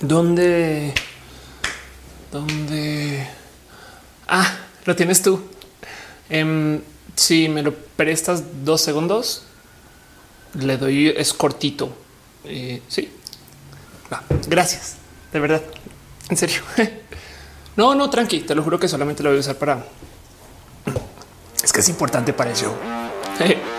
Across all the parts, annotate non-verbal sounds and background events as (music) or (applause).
¿Dónde? ¿Dónde? Ah, lo tienes tú. Em, si me lo prestas dos segundos, le doy, es cortito. Eh, sí. gracias. De verdad. En serio. (laughs) no, no, tranqui. Te lo juro que solamente lo voy a usar para... Es que es importante para el. (laughs)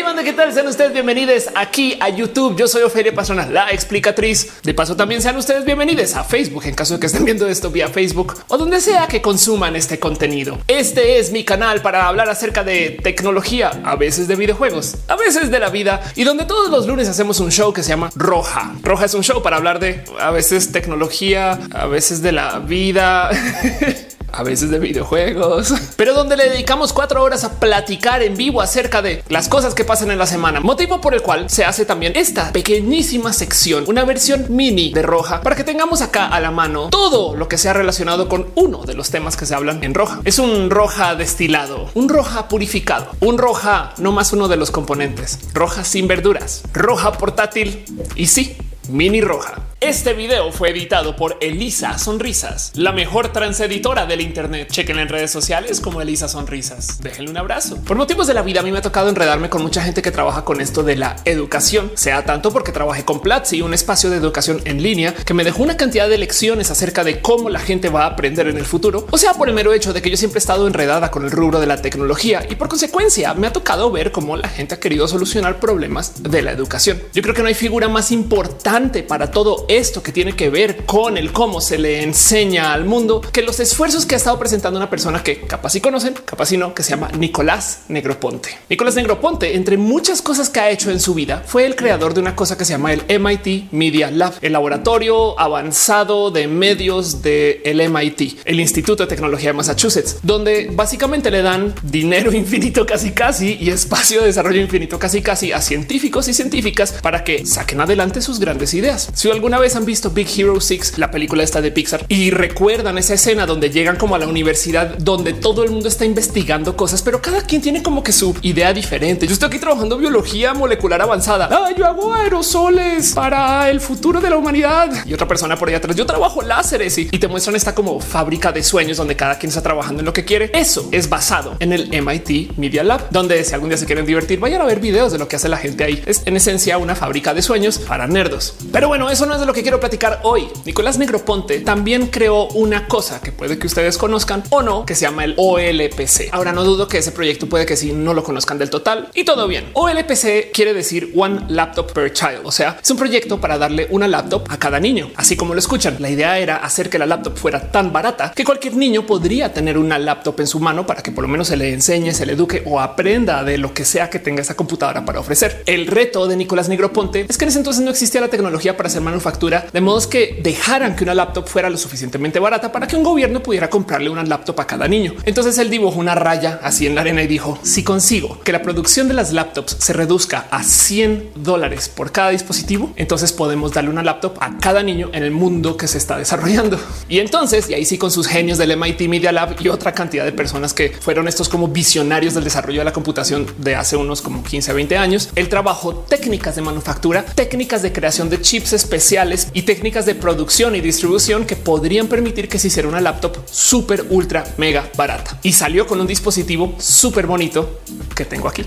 Hey, banda, ¿qué tal? Sean ustedes bienvenidos aquí a YouTube. Yo soy Ofelia Pastrana, la explicatriz. De paso, también sean ustedes bienvenidos a Facebook en caso de que estén viendo esto vía Facebook o donde sea que consuman este contenido. Este es mi canal para hablar acerca de tecnología, a veces de videojuegos, a veces de la vida y donde todos los lunes hacemos un show que se llama Roja. Roja es un show para hablar de a veces tecnología, a veces de la vida. (laughs) a veces de videojuegos, (laughs) pero donde le dedicamos cuatro horas a platicar en vivo acerca de las cosas que pasan en la semana, motivo por el cual se hace también esta pequeñísima sección, una versión mini de roja para que tengamos acá a la mano todo lo que sea relacionado con uno de los temas que se hablan en roja. Es un roja destilado, un roja purificado, un roja no más uno de los componentes, roja sin verduras, roja portátil y sí, mini roja. Este video fue editado por Elisa Sonrisas, la mejor transeditora del Internet. Chequen en redes sociales como Elisa Sonrisas. Déjenle un abrazo. Por motivos de la vida, a mí me ha tocado enredarme con mucha gente que trabaja con esto de la educación, sea tanto porque trabajé con Platzi, un espacio de educación en línea que me dejó una cantidad de lecciones acerca de cómo la gente va a aprender en el futuro, o sea, por el mero hecho de que yo siempre he estado enredada con el rubro de la tecnología y por consecuencia me ha tocado ver cómo la gente ha querido solucionar problemas de la educación. Yo creo que no hay figura más importante para todo esto que tiene que ver con el cómo se le enseña al mundo que los esfuerzos que ha estado presentando una persona que capaz y conocen, capaz y no, que se llama Nicolás Negroponte. Nicolás Negroponte, entre muchas cosas que ha hecho en su vida, fue el creador de una cosa que se llama el MIT Media Lab, el laboratorio avanzado de medios del MIT, el Instituto de Tecnología de Massachusetts, donde básicamente le dan dinero (laughs) infinito casi casi y espacio de desarrollo infinito casi casi a científicos y científicas para que saquen adelante sus grandes ideas. Si alguna vez han visto Big Hero 6, la película esta de Pixar, y recuerdan esa escena donde llegan como a la universidad donde todo el mundo está investigando cosas, pero cada quien tiene como que su idea diferente. Yo estoy aquí trabajando biología molecular avanzada. Ah, yo hago aerosoles para el futuro de la humanidad y otra persona por allá atrás. Yo trabajo láseres y, y te muestran esta como fábrica de sueños donde cada quien está trabajando en lo que quiere. Eso es basado en el MIT Media Lab, donde si algún día se quieren divertir, vayan a ver videos de lo que hace la gente ahí. Es en esencia una fábrica de sueños para nerdos. Pero bueno, eso no es de lo que quiero platicar hoy. Nicolás Negroponte también creó una cosa que puede que ustedes conozcan o no, que se llama el OLPC. Ahora no dudo que ese proyecto puede que si no lo conozcan del total y todo bien. OLPC quiere decir One Laptop Per Child, o sea, es un proyecto para darle una laptop a cada niño, así como lo escuchan. La idea era hacer que la laptop fuera tan barata que cualquier niño podría tener una laptop en su mano para que por lo menos se le enseñe, se le eduque o aprenda de lo que sea que tenga esa computadora para ofrecer. El reto de Nicolás Negroponte es que en ese entonces no existía la tecnología para hacer manufactura, de modos que dejaran que una laptop fuera lo suficientemente barata para que un gobierno pudiera comprarle una laptop a cada niño. Entonces él dibujó una raya así en la arena y dijo, si consigo que la producción de las laptops se reduzca a 100 dólares por cada dispositivo, entonces podemos darle una laptop a cada niño en el mundo que se está desarrollando. Y entonces, y ahí sí con sus genios del MIT Media Lab y otra cantidad de personas que fueron estos como visionarios del desarrollo de la computación de hace unos como 15 a 20 años, el trabajo técnicas de manufactura, técnicas de creación de chips especiales y técnicas de producción y distribución que podrían permitir que se hiciera una laptop súper ultra mega barata y salió con un dispositivo súper bonito que tengo aquí.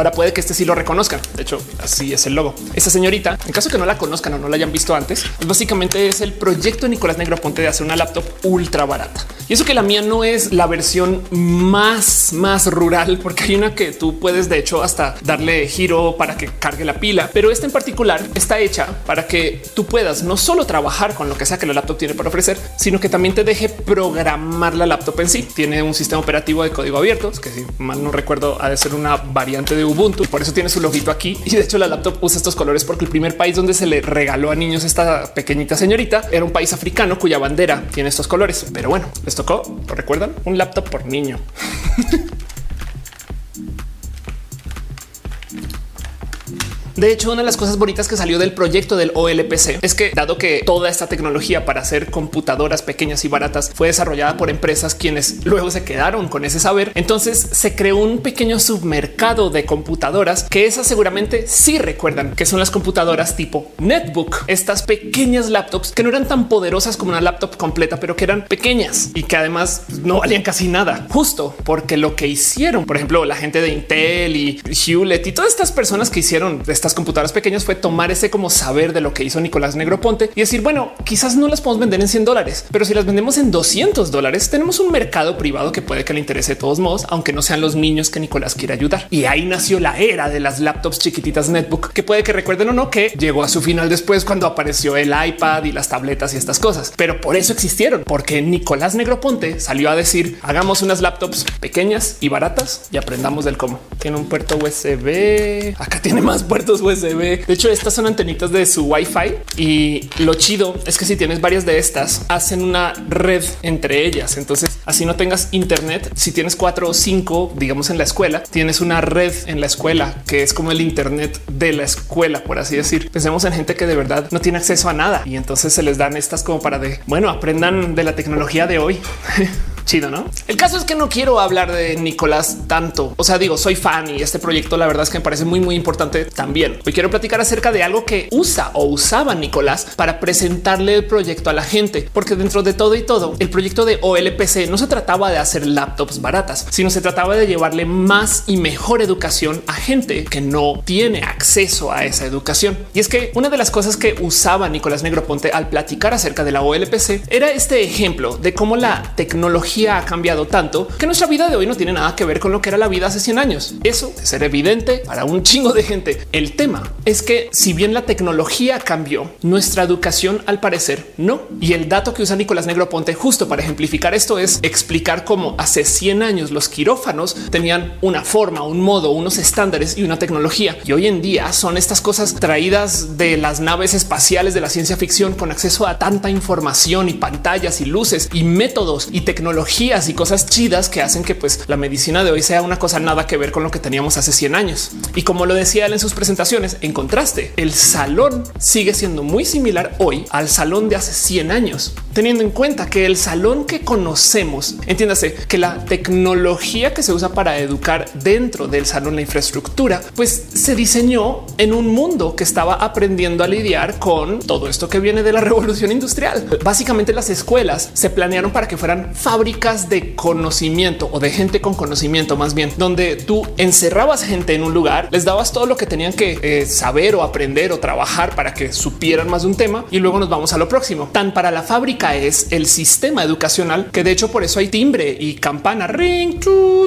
Ahora puede que este sí lo reconozcan. De hecho, así es el logo. Esta señorita, en caso que no la conozcan o no la hayan visto antes, pues básicamente es el proyecto de Nicolás Negroponte de hacer una laptop ultra barata. Y eso que la mía no es la versión más, más rural, porque hay una que tú puedes de hecho hasta darle giro para que cargue la pila, pero esta en particular está hecha para que tú puedas no solo trabajar con lo que sea que la laptop tiene para ofrecer, sino que también te deje programar la laptop en sí. Tiene un sistema operativo de código abierto, que si mal no recuerdo ha de ser una variante de Ubuntu, por eso tiene su loguito aquí. Y de hecho la laptop usa estos colores porque el primer país donde se le regaló a niños esta pequeñita señorita era un país africano cuya bandera tiene estos colores. Pero bueno, les tocó, ¿lo recuerdan? Un laptop por niño. (laughs) De hecho, una de las cosas bonitas que salió del proyecto del OLPC es que dado que toda esta tecnología para hacer computadoras pequeñas y baratas fue desarrollada por empresas quienes luego se quedaron con ese saber, entonces se creó un pequeño submercado de computadoras que esas seguramente sí recuerdan que son las computadoras tipo netbook, estas pequeñas laptops que no eran tan poderosas como una laptop completa, pero que eran pequeñas y que además no valían casi nada, justo porque lo que hicieron, por ejemplo, la gente de Intel y Hewlett y todas estas personas que hicieron estas computadoras pequeñas fue tomar ese como saber de lo que hizo Nicolás Negroponte y decir, bueno, quizás no las podemos vender en 100 dólares, pero si las vendemos en 200 dólares, tenemos un mercado privado que puede que le interese de todos modos, aunque no sean los niños que Nicolás quiere ayudar. Y ahí nació la era de las laptops chiquititas netbook, que puede que recuerden o no que llegó a su final después cuando apareció el iPad y las tabletas y estas cosas. Pero por eso existieron, porque Nicolás Negroponte salió a decir hagamos unas laptops pequeñas y baratas y aprendamos del cómo. Tiene un puerto USB. Acá tiene más puertos (laughs) USB. De hecho, estas son antenitas de su Wi-Fi y lo chido es que si tienes varias de estas, hacen una red entre ellas. Entonces, así no tengas internet. Si tienes cuatro o cinco, digamos en la escuela, tienes una red en la escuela que es como el internet de la escuela, por así decir. Pensemos en gente que de verdad no tiene acceso a nada y entonces se les dan estas como para de bueno, aprendan de la tecnología de hoy. (laughs) chido, ¿no? El caso es que no quiero hablar de Nicolás tanto. O sea, digo, soy fan y este proyecto la verdad es que me parece muy, muy importante también. Hoy quiero platicar acerca de algo que usa o usaba Nicolás para presentarle el proyecto a la gente, porque dentro de todo y todo, el proyecto de OLPC no se trataba de hacer laptops baratas, sino se trataba de llevarle más y mejor educación a gente que no tiene acceso a esa educación. Y es que una de las cosas que usaba Nicolás Negroponte al platicar acerca de la OLPC era este ejemplo de cómo la tecnología ha cambiado tanto que nuestra vida de hoy no tiene nada que ver con lo que era la vida hace 100 años. Eso es ser evidente para un chingo de gente. El tema es que si bien la tecnología cambió, nuestra educación al parecer no. Y el dato que usa Nicolás Negroponte justo para ejemplificar esto es explicar cómo hace 100 años los quirófanos tenían una forma, un modo, unos estándares y una tecnología. Y hoy en día son estas cosas traídas de las naves espaciales de la ciencia ficción con acceso a tanta información y pantallas y luces y métodos y tecnología y cosas chidas que hacen que pues la medicina de hoy sea una cosa nada que ver con lo que teníamos hace 100 años. Y como lo decía él en sus presentaciones, en contraste, el salón sigue siendo muy similar hoy al salón de hace 100 años, teniendo en cuenta que el salón que conocemos, entiéndase que la tecnología que se usa para educar dentro del salón, la infraestructura, pues se diseñó en un mundo que estaba aprendiendo a lidiar con todo esto que viene de la (laughs) revolución industrial. Básicamente las escuelas se planearon para que fueran de conocimiento o de gente con conocimiento más bien, donde tú encerrabas gente en un lugar, les dabas todo lo que tenían que eh, saber o aprender o trabajar para que supieran más de un tema y luego nos vamos a lo próximo. Tan para la fábrica es el sistema educacional que de hecho por eso hay timbre y campana ring,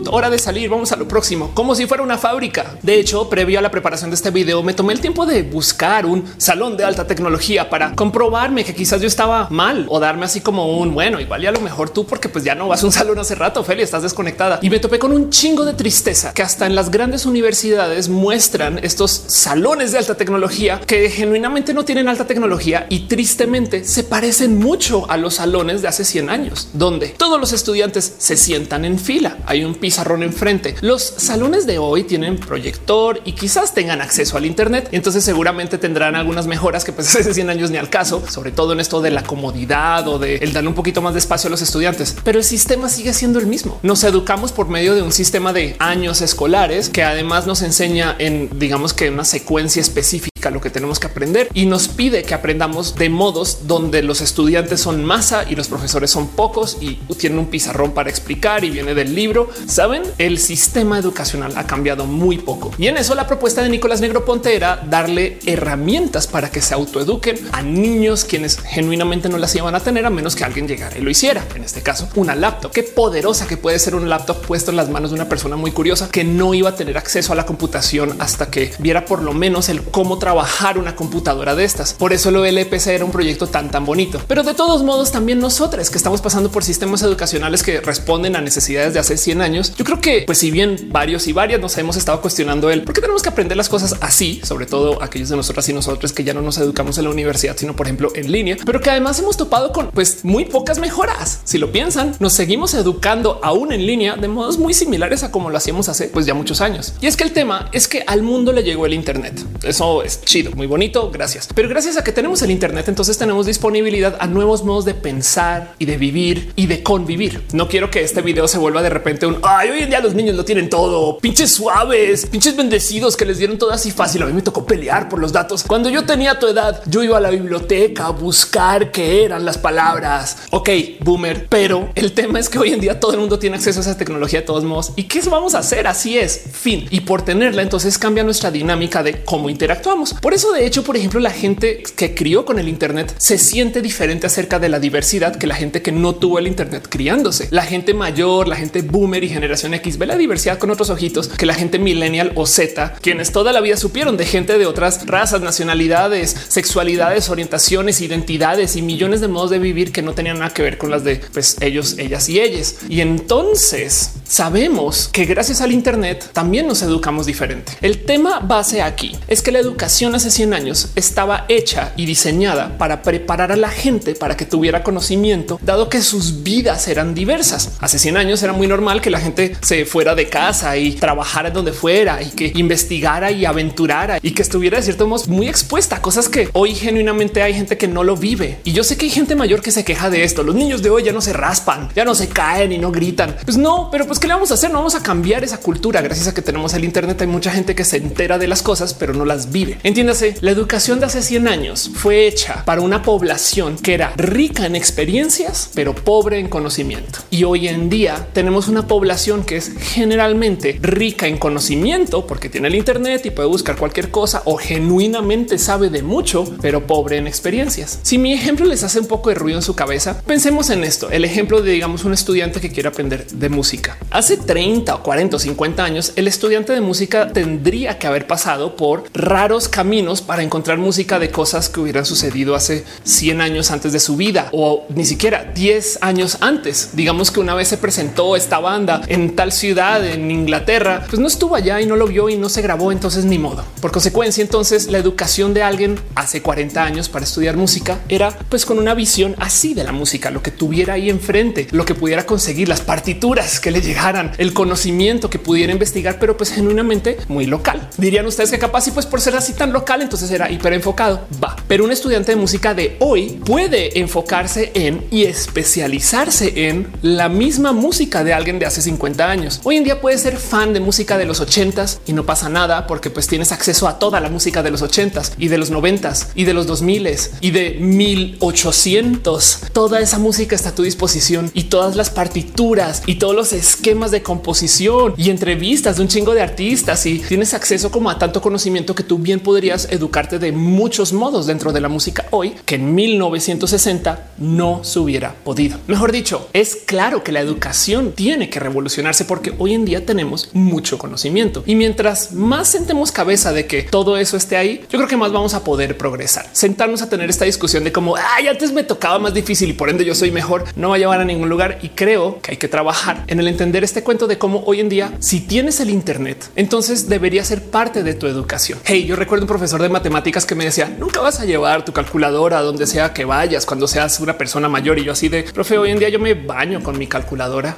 hora de salir, vamos a lo próximo, como si fuera una fábrica. De hecho, previo a la preparación de este video, me tomé el tiempo de buscar un salón de alta tecnología para comprobarme que quizás yo estaba mal o darme así como un bueno, igual y a lo mejor tú, porque pues ya no vas a un salón hace rato, Ophelia, estás desconectada. Y me topé con un chingo de tristeza que hasta en las grandes universidades muestran estos salones de alta tecnología que genuinamente no tienen alta tecnología y tristemente se parecen mucho a los salones de hace 100 años, donde todos los estudiantes se sientan en fila. Hay un pizarrón enfrente. Los salones de hoy tienen proyector y quizás tengan acceso al Internet. Entonces seguramente tendrán algunas mejoras que pues (laughs) hace 100 años ni al caso, sobre todo en esto de la comodidad o de el dar un poquito más de espacio a los estudiantes. Pero el sistema sigue siendo el mismo. Nos educamos por medio de un sistema de años escolares que además nos enseña en, digamos que una secuencia específica lo que tenemos que aprender y nos pide que aprendamos de modos donde los estudiantes son masa y los profesores son pocos y tienen un pizarrón para explicar y viene del libro. Saben, el sistema educacional ha cambiado muy poco y en eso la propuesta de Nicolás Negroponte era darle herramientas para que se autoeduquen a niños quienes genuinamente no las iban a tener a menos que alguien llegara y lo hiciera. En este caso, una laptop. Qué poderosa que puede ser un laptop puesto en las manos de una persona muy curiosa que no iba a tener acceso a la computación hasta que viera por lo menos el cómo trabajar trabajar una computadora de estas. Por eso lo LPC era un proyecto tan tan bonito. Pero de todos modos, también nosotros que estamos pasando por sistemas educacionales que responden a necesidades de hace 100 años, yo creo que pues si bien varios y varias nos hemos estado cuestionando el por qué tenemos que aprender las cosas así, sobre todo aquellos de nosotras y nosotros que ya no nos educamos en la universidad, sino por ejemplo en línea, pero que además hemos topado con pues muy pocas mejoras. Si lo piensan, nos seguimos educando aún en línea de modos muy similares a como lo hacíamos hace pues ya muchos años. Y es que el tema es que al mundo le llegó el Internet. Eso es chido, muy bonito. Gracias. Pero gracias a que tenemos el Internet, entonces tenemos disponibilidad a nuevos modos de pensar y de vivir y de convivir. No quiero que este video se vuelva de repente un ay, hoy en día los niños lo tienen todo pinches suaves, pinches bendecidos que les dieron todo así fácil. A mí me tocó pelear por los datos. Cuando yo tenía tu edad, yo iba a la biblioteca a buscar qué eran las palabras. Ok, boomer, pero el tema es que hoy en día todo el mundo tiene acceso a esa tecnología de todos modos. ¿Y qué vamos a hacer? Así es, fin. Y por tenerla, entonces cambia nuestra dinámica de cómo interactuamos. Por eso, de hecho, por ejemplo, la gente que crió con el Internet se siente diferente acerca de la diversidad que la gente que no tuvo el Internet criándose. La gente mayor, la gente boomer y generación X ve la diversidad con otros ojitos que la gente millennial o Z, quienes toda la vida supieron de gente de otras razas, nacionalidades, sexualidades, orientaciones, identidades y millones de modos de vivir que no tenían nada que ver con las de pues, ellos, ellas y ellas. Y entonces sabemos que gracias al Internet también nos educamos diferente. El tema base aquí es que la educación hace 100 años estaba hecha y diseñada para preparar a la gente para que tuviera conocimiento, dado que sus vidas eran diversas. Hace 100 años era muy normal que la gente se fuera de casa y trabajara donde fuera y que investigara y aventurara y que estuviera de cierto modo muy expuesta a cosas que hoy genuinamente hay gente que no lo vive. Y yo sé que hay gente mayor que se queja de esto. Los niños de hoy ya no se raspan, ya no se caen y no gritan. Pues no, pero pues qué le vamos a hacer? No vamos a cambiar esa cultura. Gracias a que tenemos el Internet, hay mucha gente que se entera de las cosas, pero no las vive. Entiéndase, la educación de hace 100 años fue hecha para una población que era rica en experiencias, pero pobre en conocimiento. Y hoy en día tenemos una población que es generalmente rica en conocimiento porque tiene el Internet y puede buscar cualquier cosa o genuinamente sabe de mucho, pero pobre en experiencias. Si mi ejemplo les hace un poco de ruido en su cabeza, pensemos en esto. El ejemplo de digamos un estudiante que quiere aprender de música. Hace 30 o 40 o 50 años, el estudiante de música tendría que haber pasado por raros caminos para encontrar música de cosas que hubieran sucedido hace 100 años antes de su vida o ni siquiera 10 años antes. Digamos que una vez se presentó esta banda en tal ciudad en Inglaterra, pues no estuvo allá y no lo vio y no se grabó. Entonces ni modo. Por consecuencia, entonces la educación de alguien hace 40 años para estudiar música era pues con una visión así de la música, lo que tuviera ahí enfrente, lo que pudiera conseguir, las partituras que le llegaran, el conocimiento que pudiera investigar, pero pues genuinamente muy local. Dirían ustedes que capaz y pues por ser así local, entonces era hiper enfocado. Va, pero un estudiante de música de hoy puede enfocarse en y especializarse en la misma música de alguien de hace 50 años. Hoy en día puede ser fan de música de los 80s y no pasa nada porque pues tienes acceso a toda la música de los 80s y de los 90s y de los 2000s y de 1800. Toda esa música está a tu disposición y todas las partituras y todos los esquemas de composición y entrevistas de un chingo de artistas y tienes acceso como a tanto conocimiento que tú bien podrías educarte de muchos modos dentro de la música hoy que en 1960 no se hubiera podido. Mejor dicho, es claro que la educación tiene que revolucionarse porque hoy en día tenemos mucho conocimiento y mientras más sentemos cabeza de que todo eso esté ahí, yo creo que más vamos a poder progresar. Sentarnos a tener esta discusión de cómo Ay, antes me tocaba más difícil y por ende yo soy mejor, no va a llevar a ningún lugar y creo que hay que trabajar en el entender este cuento de cómo hoy en día, si tienes el Internet, entonces debería ser parte de tu educación. Hey, yo recuerdo un profesor de matemáticas que me decía nunca vas a llevar tu calculadora a donde sea que vayas cuando seas una persona mayor y yo así de profe, hoy en día yo me baño con mi calculadora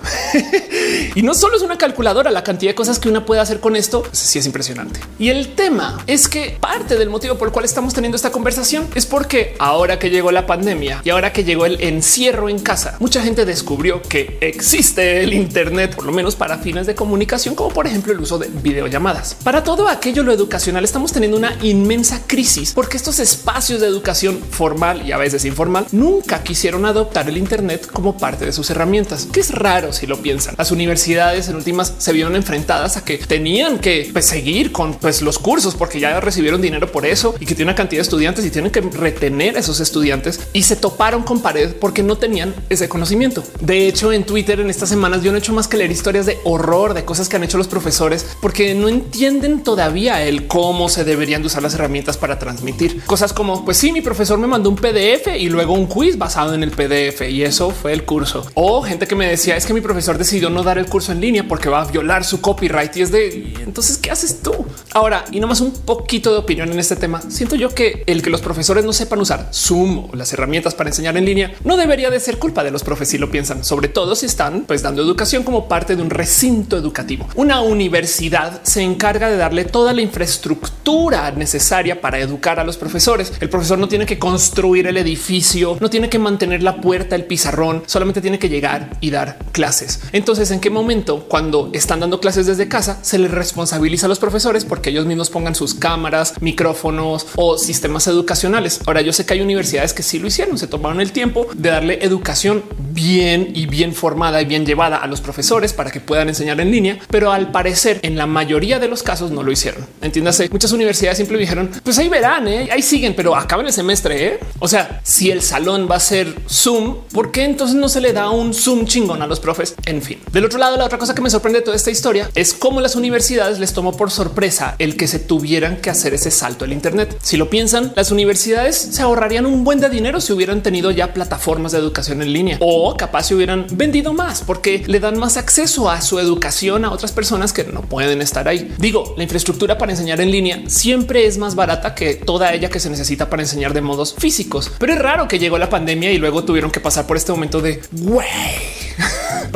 (laughs) y no solo es una calculadora, la cantidad de cosas que una puede hacer con esto pues, sí es impresionante. Y el tema es que parte del motivo por el cual estamos teniendo esta conversación es porque ahora que llegó la pandemia y ahora que llegó el encierro en casa, mucha gente descubrió que existe el Internet, por lo menos para fines de comunicación, como por ejemplo el uso de videollamadas. Para todo aquello lo educacional estamos teniendo una inmensa crisis porque estos espacios de educación formal y a veces informal nunca quisieron adoptar el Internet como parte de sus herramientas, que es raro si lo piensan. Las universidades en últimas se vieron enfrentadas a que tenían que pues, seguir con pues, los cursos porque ya recibieron dinero por eso y que tiene una cantidad de estudiantes y tienen que retener a esos estudiantes y se toparon con pared porque no tenían ese conocimiento. De hecho, en Twitter en estas semanas yo no he hecho más que leer historias de horror de cosas que han hecho los profesores porque no entienden todavía el cómo se deberían de usar las herramientas para transmitir cosas como pues sí, mi profesor me mandó un PDF y luego un quiz basado en el PDF y eso fue el curso. O gente que me decía es que mi profesor decidió no dar el curso en línea porque va a violar su copyright y es de entonces qué haces tú ahora y nomás un poquito de opinión en este tema. Siento yo que el que los profesores no sepan usar Zoom o las herramientas para enseñar en línea no debería de ser culpa de los profes si lo piensan, sobre todo si están pues dando educación como parte de un recinto educativo. Una universidad se encarga de darle toda la infraestructura necesaria para educar a los profesores. El profesor no tiene que construir el edificio, no tiene que mantener la puerta, el pizarrón, solamente tiene que llegar y dar clases. Entonces, ¿en qué momento cuando están dando clases desde casa se les responsabiliza a los profesores porque ellos mismos pongan sus cámaras, micrófonos o sistemas educacionales? Ahora yo sé que hay universidades que sí lo hicieron, se tomaron el tiempo de darle educación bien y bien formada y bien llevada a los profesores para que puedan enseñar en línea, pero al parecer en la mayoría de los casos no lo hicieron. Entiéndase, muchas universidades siempre dijeron, pues ahí verán, ¿eh? ahí siguen, pero acaban el semestre. ¿eh? O sea, si el salón va a ser Zoom, ¿por qué entonces no se le da un Zoom chingón a los profes? En fin, del otro lado, la otra cosa que me sorprende de toda esta historia es cómo las universidades les tomó por sorpresa el que se tuvieran que hacer ese salto al Internet. Si lo piensan, las universidades se ahorrarían un buen de dinero si hubieran tenido ya plataformas de educación en línea o capaz si hubieran vendido más porque le dan más acceso a su educación a otras personas que no pueden estar ahí. Digo, la infraestructura para enseñar en línea siempre es más barata que toda ella que se necesita para enseñar de modos físicos, pero es raro que llegó la pandemia y luego tuvieron que pasar por este momento de güey.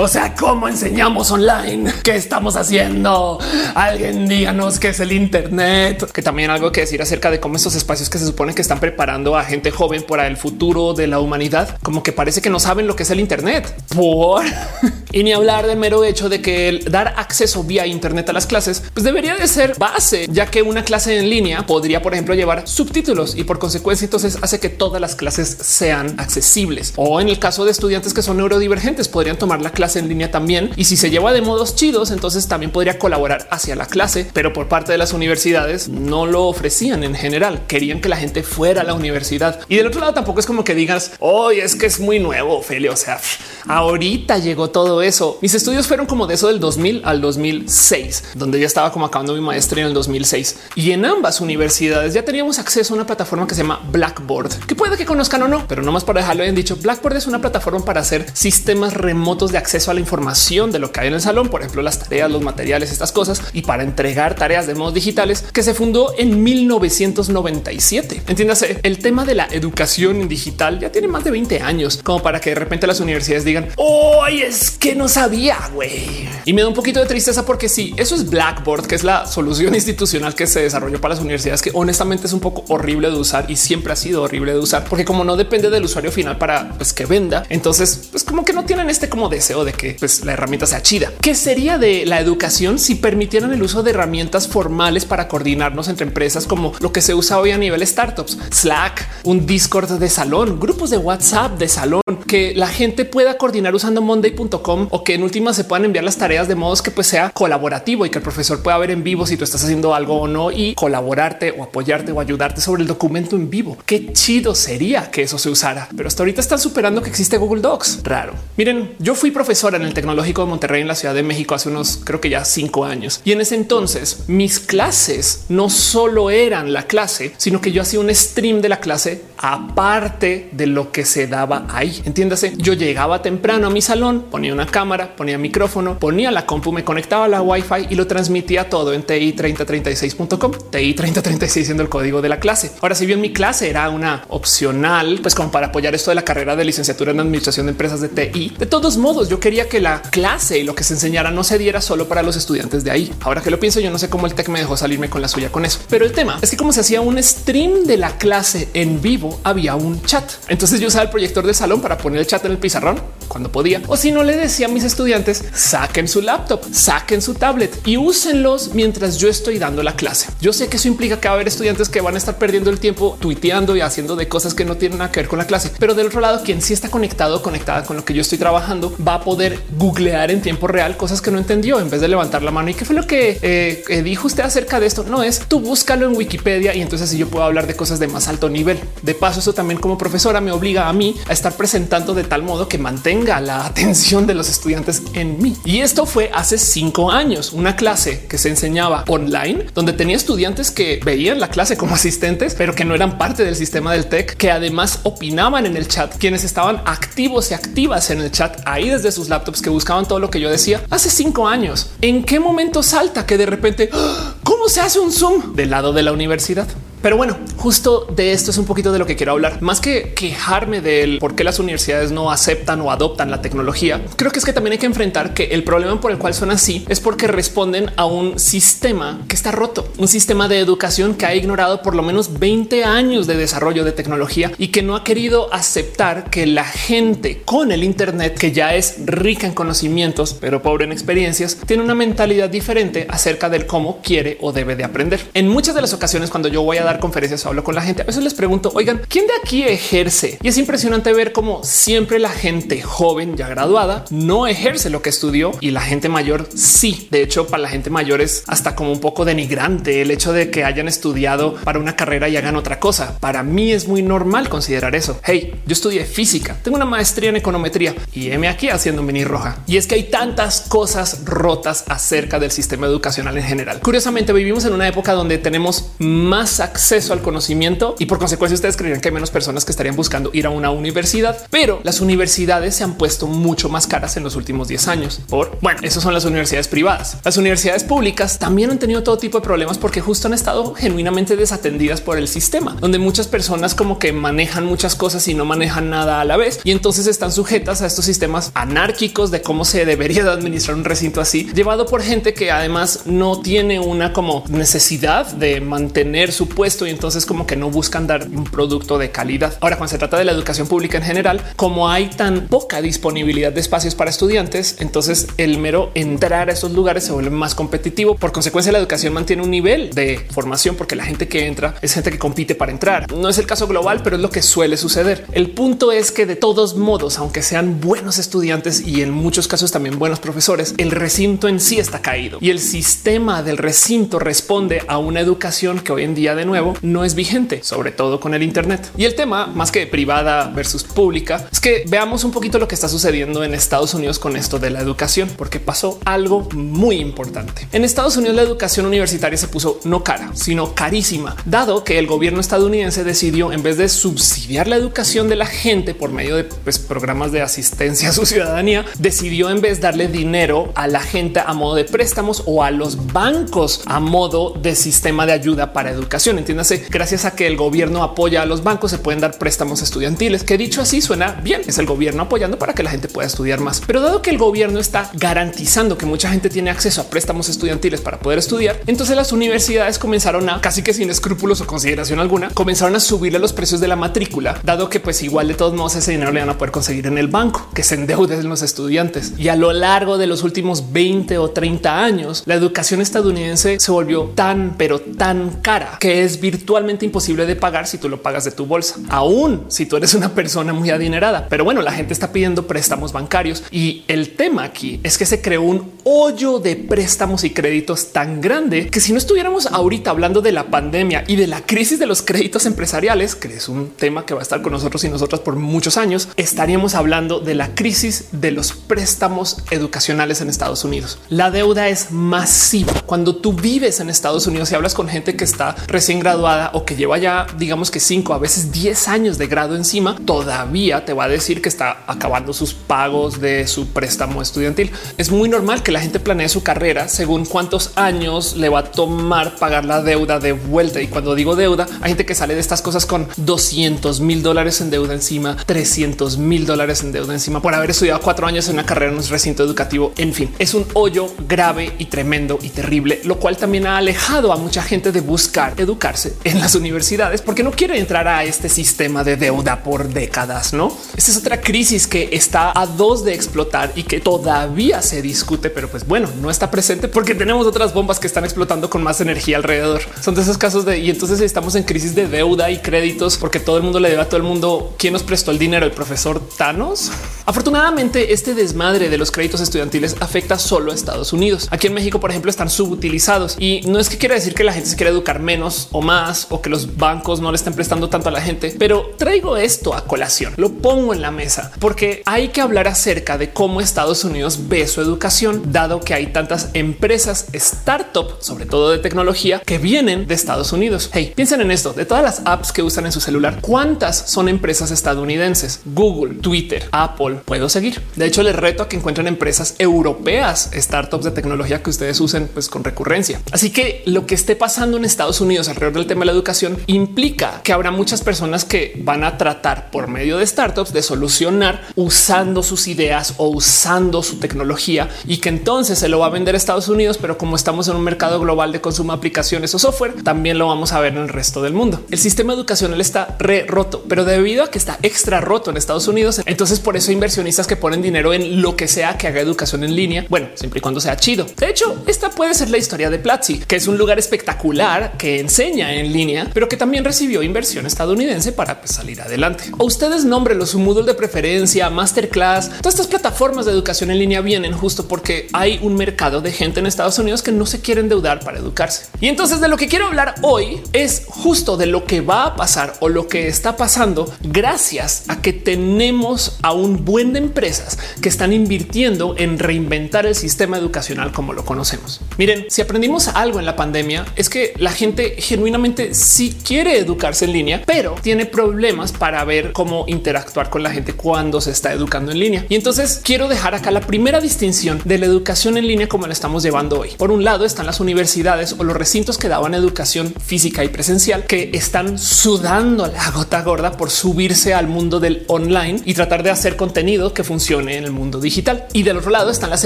O sea, ¿cómo enseñamos online? ¿Qué estamos haciendo? Alguien díganos qué es el Internet, que también algo que decir acerca de cómo estos espacios que se supone que están preparando a gente joven para el futuro de la humanidad, como que parece que no saben lo que es el Internet. Por (laughs) y ni hablar del mero hecho de que el dar acceso vía Internet a las clases pues debería de ser base, ya que una clase en línea podría, por ejemplo, llevar subtítulos y por consecuencia entonces hace que todas las clases sean accesibles. O en el caso de estudiantes que son neurodivergentes, podrían tomar la clase en línea también. Y si se lleva de modos chidos, entonces también podría colaborar hacia la clase, pero por parte de las universidades no lo ofrecían en general. Querían que la gente fuera a la universidad. Y del otro lado tampoco es como que digas, hoy es que es muy nuevo, Ophelia. O sea, ahorita llegó todo eso. Mis estudios fueron como de eso del 2000 al 2006, donde ya estaba como acabando mi maestría en el 2006. Y en ambas universidades ya teníamos acceso a una plataforma que se llama Blackboard, que puede que conozcan o no, pero no más para dejarlo bien dicho. Blackboard es una plataforma para hacer sistemas remotos de acceso a la información de lo que hay en el salón, por ejemplo, las tareas, los materiales, estas cosas, y para entregar tareas de modos digitales que se fundó en 1997. Entiéndase, el tema de la educación digital ya tiene más de 20 años, como para que de repente las universidades digan, hoy es que no sabía, güey. Y me da un poquito de tristeza porque si eso es Blackboard, que es la solución (laughs) institucional que se desarrolló para las universidades, que honestamente es un poco horrible de usar y siempre ha sido horrible de usar, porque como no depende del usuario final para pues, que venda, entonces pues como que no tienen este como deseo de que pues, la herramienta sea chida. ¿Qué sería de la educación si permitieran el uso de herramientas formales para coordinarnos entre empresas como lo que se usa hoy a nivel startups, Slack, un Discord de salón, grupos de WhatsApp de salón, que la gente pueda coordinar usando monday.com o que en última se puedan enviar las tareas de modos que pues sea colaborativo y que el profesor pueda ver en vivo si tú estás haciendo algo o no y colaborarte o apoyarte o ayudarte sobre el documento en vivo. Qué chido sería que eso se usara, pero hasta ahorita están superando que existe Google Docs. Raro. Miren, yo fui profesora en el Tecnológico de Monterrey en la Ciudad de México hace unos creo que ya cinco años y en ese entonces mis clases no solo eran la clase, sino que yo hacía un stream de la clase aparte de lo que se daba ahí. Entiéndase, yo llegaba temprano a mi salón, ponía una cámara, ponía micrófono, ponía la compu, me conectaba a la Wi-Fi y lo transmitía todo en TI 3036.com. TI 3036 siendo el código de la clase. Ahora, si bien mi clase era una opcional, pues como para apoyar esto de la carrera de licenciatura en administración de empresas de TI, de todos modos, yo quería que la clase y lo que se enseñara no se diera solo para los estudiantes de ahí. Ahora que lo pienso, yo no sé cómo el tech me dejó salirme con la suya con eso, pero el tema es que como se hacía un stream de la clase en vivo, había un chat. Entonces yo usaba el proyector de salón para poner el chat en el pizarrón cuando podía. O si no le decía a mis estudiantes, saquen su laptop, saquen su tablet y úsenlos mientras yo estoy dando la clase. Yo sé que eso implica que va a haber estudiantes que van a estar perdiendo el tiempo tuiteando y haciendo de cosas que no tienen nada que ver con la clase. Pero del otro lado, quien sí está conectado, conectada con lo que yo estoy trabajando, va a poder googlear en tiempo real cosas que no entendió en vez de levantar la mano. ¿Y qué fue lo que eh, dijo usted acerca de esto? No es tú búscalo en Wikipedia y entonces así yo puedo hablar de cosas de más alto nivel. De paso, eso también como profesora me obliga a mí a estar presentando de tal modo que mantenga la (laughs) atención de los estudiantes en mí. Y esto fue hace cinco años, una clase que se enseñaba online, donde tenía estudiantes que veían la clase como asistentes, pero que no eran parte del sistema del TEC, que además opinaban en el chat, quienes estaban activos y activas en el chat ahí desde sus laptops que buscaban todo lo que yo decía hace cinco años. ¿En qué momento salta que de repente, ¡ah! ¿cómo se hace un Zoom del lado de la universidad? Pero bueno, justo de esto es un poquito de lo que quiero hablar. Más que quejarme del por qué las universidades no aceptan o adoptan la tecnología, creo que es que también hay que enfrentar que el problema por el cual son así es porque responden a un sistema que está roto, un sistema de educación que ha ignorado por lo menos 20 años de desarrollo de tecnología y que no ha querido aceptar que la gente con el Internet, que ya es rica en conocimientos, pero pobre en experiencias, tiene una mentalidad diferente acerca del cómo quiere o debe de aprender. En muchas de las ocasiones cuando yo voy a dar conferencias o hablo con la gente, a veces les pregunto, oigan, ¿quién de aquí ejerce? Y es impresionante ver cómo siempre la gente joven ya graduada no ejerce lo que estudió y la gente mayor sí. De hecho, para la gente mayor es hasta como un poco denigrante el hecho de que hayan estudiado para una carrera y hagan otra cosa. Para mí es muy normal considerar eso. Hey, yo estudié física, tengo una maestría en econometría y heme aquí haciendo mini roja. Y es que hay tantas cosas rotas acerca del sistema educacional en general. Curiosamente, vivimos en una época donde tenemos más acceso acceso al conocimiento y por consecuencia ustedes creerían que hay menos personas que estarían buscando ir a una universidad, pero las universidades se han puesto mucho más caras en los últimos 10 años. Por bueno, esas son las universidades privadas. Las universidades públicas también han tenido todo tipo de problemas porque justo han estado genuinamente desatendidas por el sistema, donde muchas personas como que manejan muchas cosas y no manejan nada a la vez y entonces están sujetas a estos sistemas anárquicos de cómo se debería de administrar un recinto así, llevado por gente que además no tiene una como necesidad de mantener su puesto y entonces como que no buscan dar un producto de calidad. Ahora, cuando se trata de la educación pública en general, como hay tan poca disponibilidad de espacios para estudiantes, entonces el mero entrar a esos lugares se vuelve más competitivo. Por consecuencia, la educación mantiene un nivel de formación porque la gente que entra es gente que compite para entrar. No es el caso global, pero es lo que suele suceder. El punto es que de todos modos, aunque sean buenos estudiantes y en muchos casos también buenos profesores, el recinto en sí está caído y el sistema del recinto responde a una educación que hoy en día de nuevo no es vigente, sobre todo con el Internet. Y el tema, más que privada versus pública, es que veamos un poquito lo que está sucediendo en Estados Unidos con esto de la educación, porque pasó algo muy importante. En Estados Unidos la educación universitaria se puso no cara, sino carísima, dado que el gobierno estadounidense decidió, en vez de subsidiar la educación de la gente por medio de pues, programas de asistencia a su ciudadanía, decidió en vez darle dinero a la gente a modo de préstamos o a los bancos a modo de sistema de ayuda para educación entiéndase, gracias a que el gobierno apoya a los bancos, se pueden dar préstamos estudiantiles, que dicho así suena bien, es el gobierno apoyando para que la gente pueda estudiar más. Pero dado que el gobierno está garantizando que mucha gente tiene acceso a préstamos estudiantiles para poder estudiar, entonces las universidades comenzaron a casi que sin escrúpulos o consideración alguna, comenzaron a subirle los precios de la matrícula, dado que pues igual de todos modos ese dinero le van a poder conseguir en el banco, que se endeuden los estudiantes. Y a lo largo de los últimos 20 o 30 años, la educación estadounidense se volvió tan, pero tan cara que es virtualmente imposible de pagar si tú lo pagas de tu bolsa, aún si tú eres una persona muy adinerada. Pero bueno, la gente está pidiendo préstamos bancarios y el tema aquí es que se creó un hoyo de préstamos y créditos tan grande que si no estuviéramos ahorita hablando de la pandemia y de la crisis de los créditos empresariales, que es un tema que va a estar con nosotros y nosotras por muchos años, estaríamos hablando de la crisis de los préstamos educacionales en Estados Unidos. La deuda es masiva. Cuando tú vives en Estados Unidos y hablas con gente que está recién graduada o que lleva ya digamos que cinco, a veces 10 años de grado encima, todavía te va a decir que está acabando sus pagos de su préstamo estudiantil. Es muy normal que la gente planee su carrera según cuántos años le va a tomar pagar la deuda de vuelta. Y cuando digo deuda, hay gente que sale de estas cosas con 200 mil dólares en deuda encima, 300 mil dólares en deuda encima por haber estudiado cuatro años en una carrera en un recinto educativo. En fin, es un hoyo grave y tremendo y terrible, lo cual también ha alejado a mucha gente de buscar educarse en las universidades porque no quiere entrar a este sistema de deuda por décadas. No, esta es otra crisis que está a dos de explotar y que todavía se discute, pero pues bueno, no está presente porque tenemos otras bombas que están explotando con más energía alrededor. Son de esos casos de y entonces estamos en crisis de deuda y créditos porque todo el mundo le debe a todo el mundo quién nos prestó el dinero, el profesor Thanos. Afortunadamente, este desmadre de los créditos estudiantiles afecta solo a Estados Unidos. Aquí en México, por ejemplo, están subutilizados y no es que quiera decir que la gente se quiera educar menos o más o que los bancos no le estén prestando tanto a la gente, pero traigo esto a colación, lo pongo en la mesa porque hay que hablar acerca de cómo Estados Unidos ve su educación, dado que hay tantas empresas startup, sobre todo de tecnología, que vienen de Estados Unidos. Hey, piensen en esto, de todas las apps que usan en su celular, ¿cuántas son empresas estadounidenses? Google, Twitter, Apple, puedo seguir. De hecho, les reto a que encuentren empresas europeas, startups de tecnología que ustedes usen pues, con recurrencia. Así que lo que esté pasando en Estados Unidos alrededor del tema de la educación implica que habrá muchas personas que van a tratar por medio de startups de solucionar usando sus ideas o usando su tecnología y que entonces se lo va a vender a Estados Unidos, pero como estamos en un mercado global de consumo de aplicaciones o software, también lo vamos a ver en el resto del mundo. El sistema educacional está re roto, pero debido a que está extra roto en Estados Unidos, entonces por eso inversionistas que ponen dinero en lo que sea que haga educación en línea. Bueno, siempre y cuando sea chido. De hecho, esta puede ser la historia de Platzi, que es un lugar espectacular que enseña en línea, pero que también recibió inversión estadounidense para pues, salir adelante. O ustedes nombren su Moodle de preferencia, Masterclass. Todas estas plataformas de educación en línea vienen justo porque hay un mercado de gente en Estados Unidos que no se quieren deudar para educarse. Y entonces de lo que quiero hablar hoy es justo de lo que va a pasar o lo que está pasando gracias a que tenemos a un buen de empresas que están invirtiendo en reinventar el sistema educacional como lo conocemos. Miren, si aprendimos algo en la pandemia es que la gente genuinamente sí quiere educarse en línea, pero tiene problemas para ver cómo interactuar con la gente cuando se está educando en línea. Y entonces quiero dejar acá la primera distinción de la educación en línea como la estamos llevando hoy. Por un lado están las universidades o los recintos que daban educación física y presencial que están sudando la gota gorda por subirse al mundo del online y tratar de hacer contenido que funcione en el mundo digital. Y del otro lado están las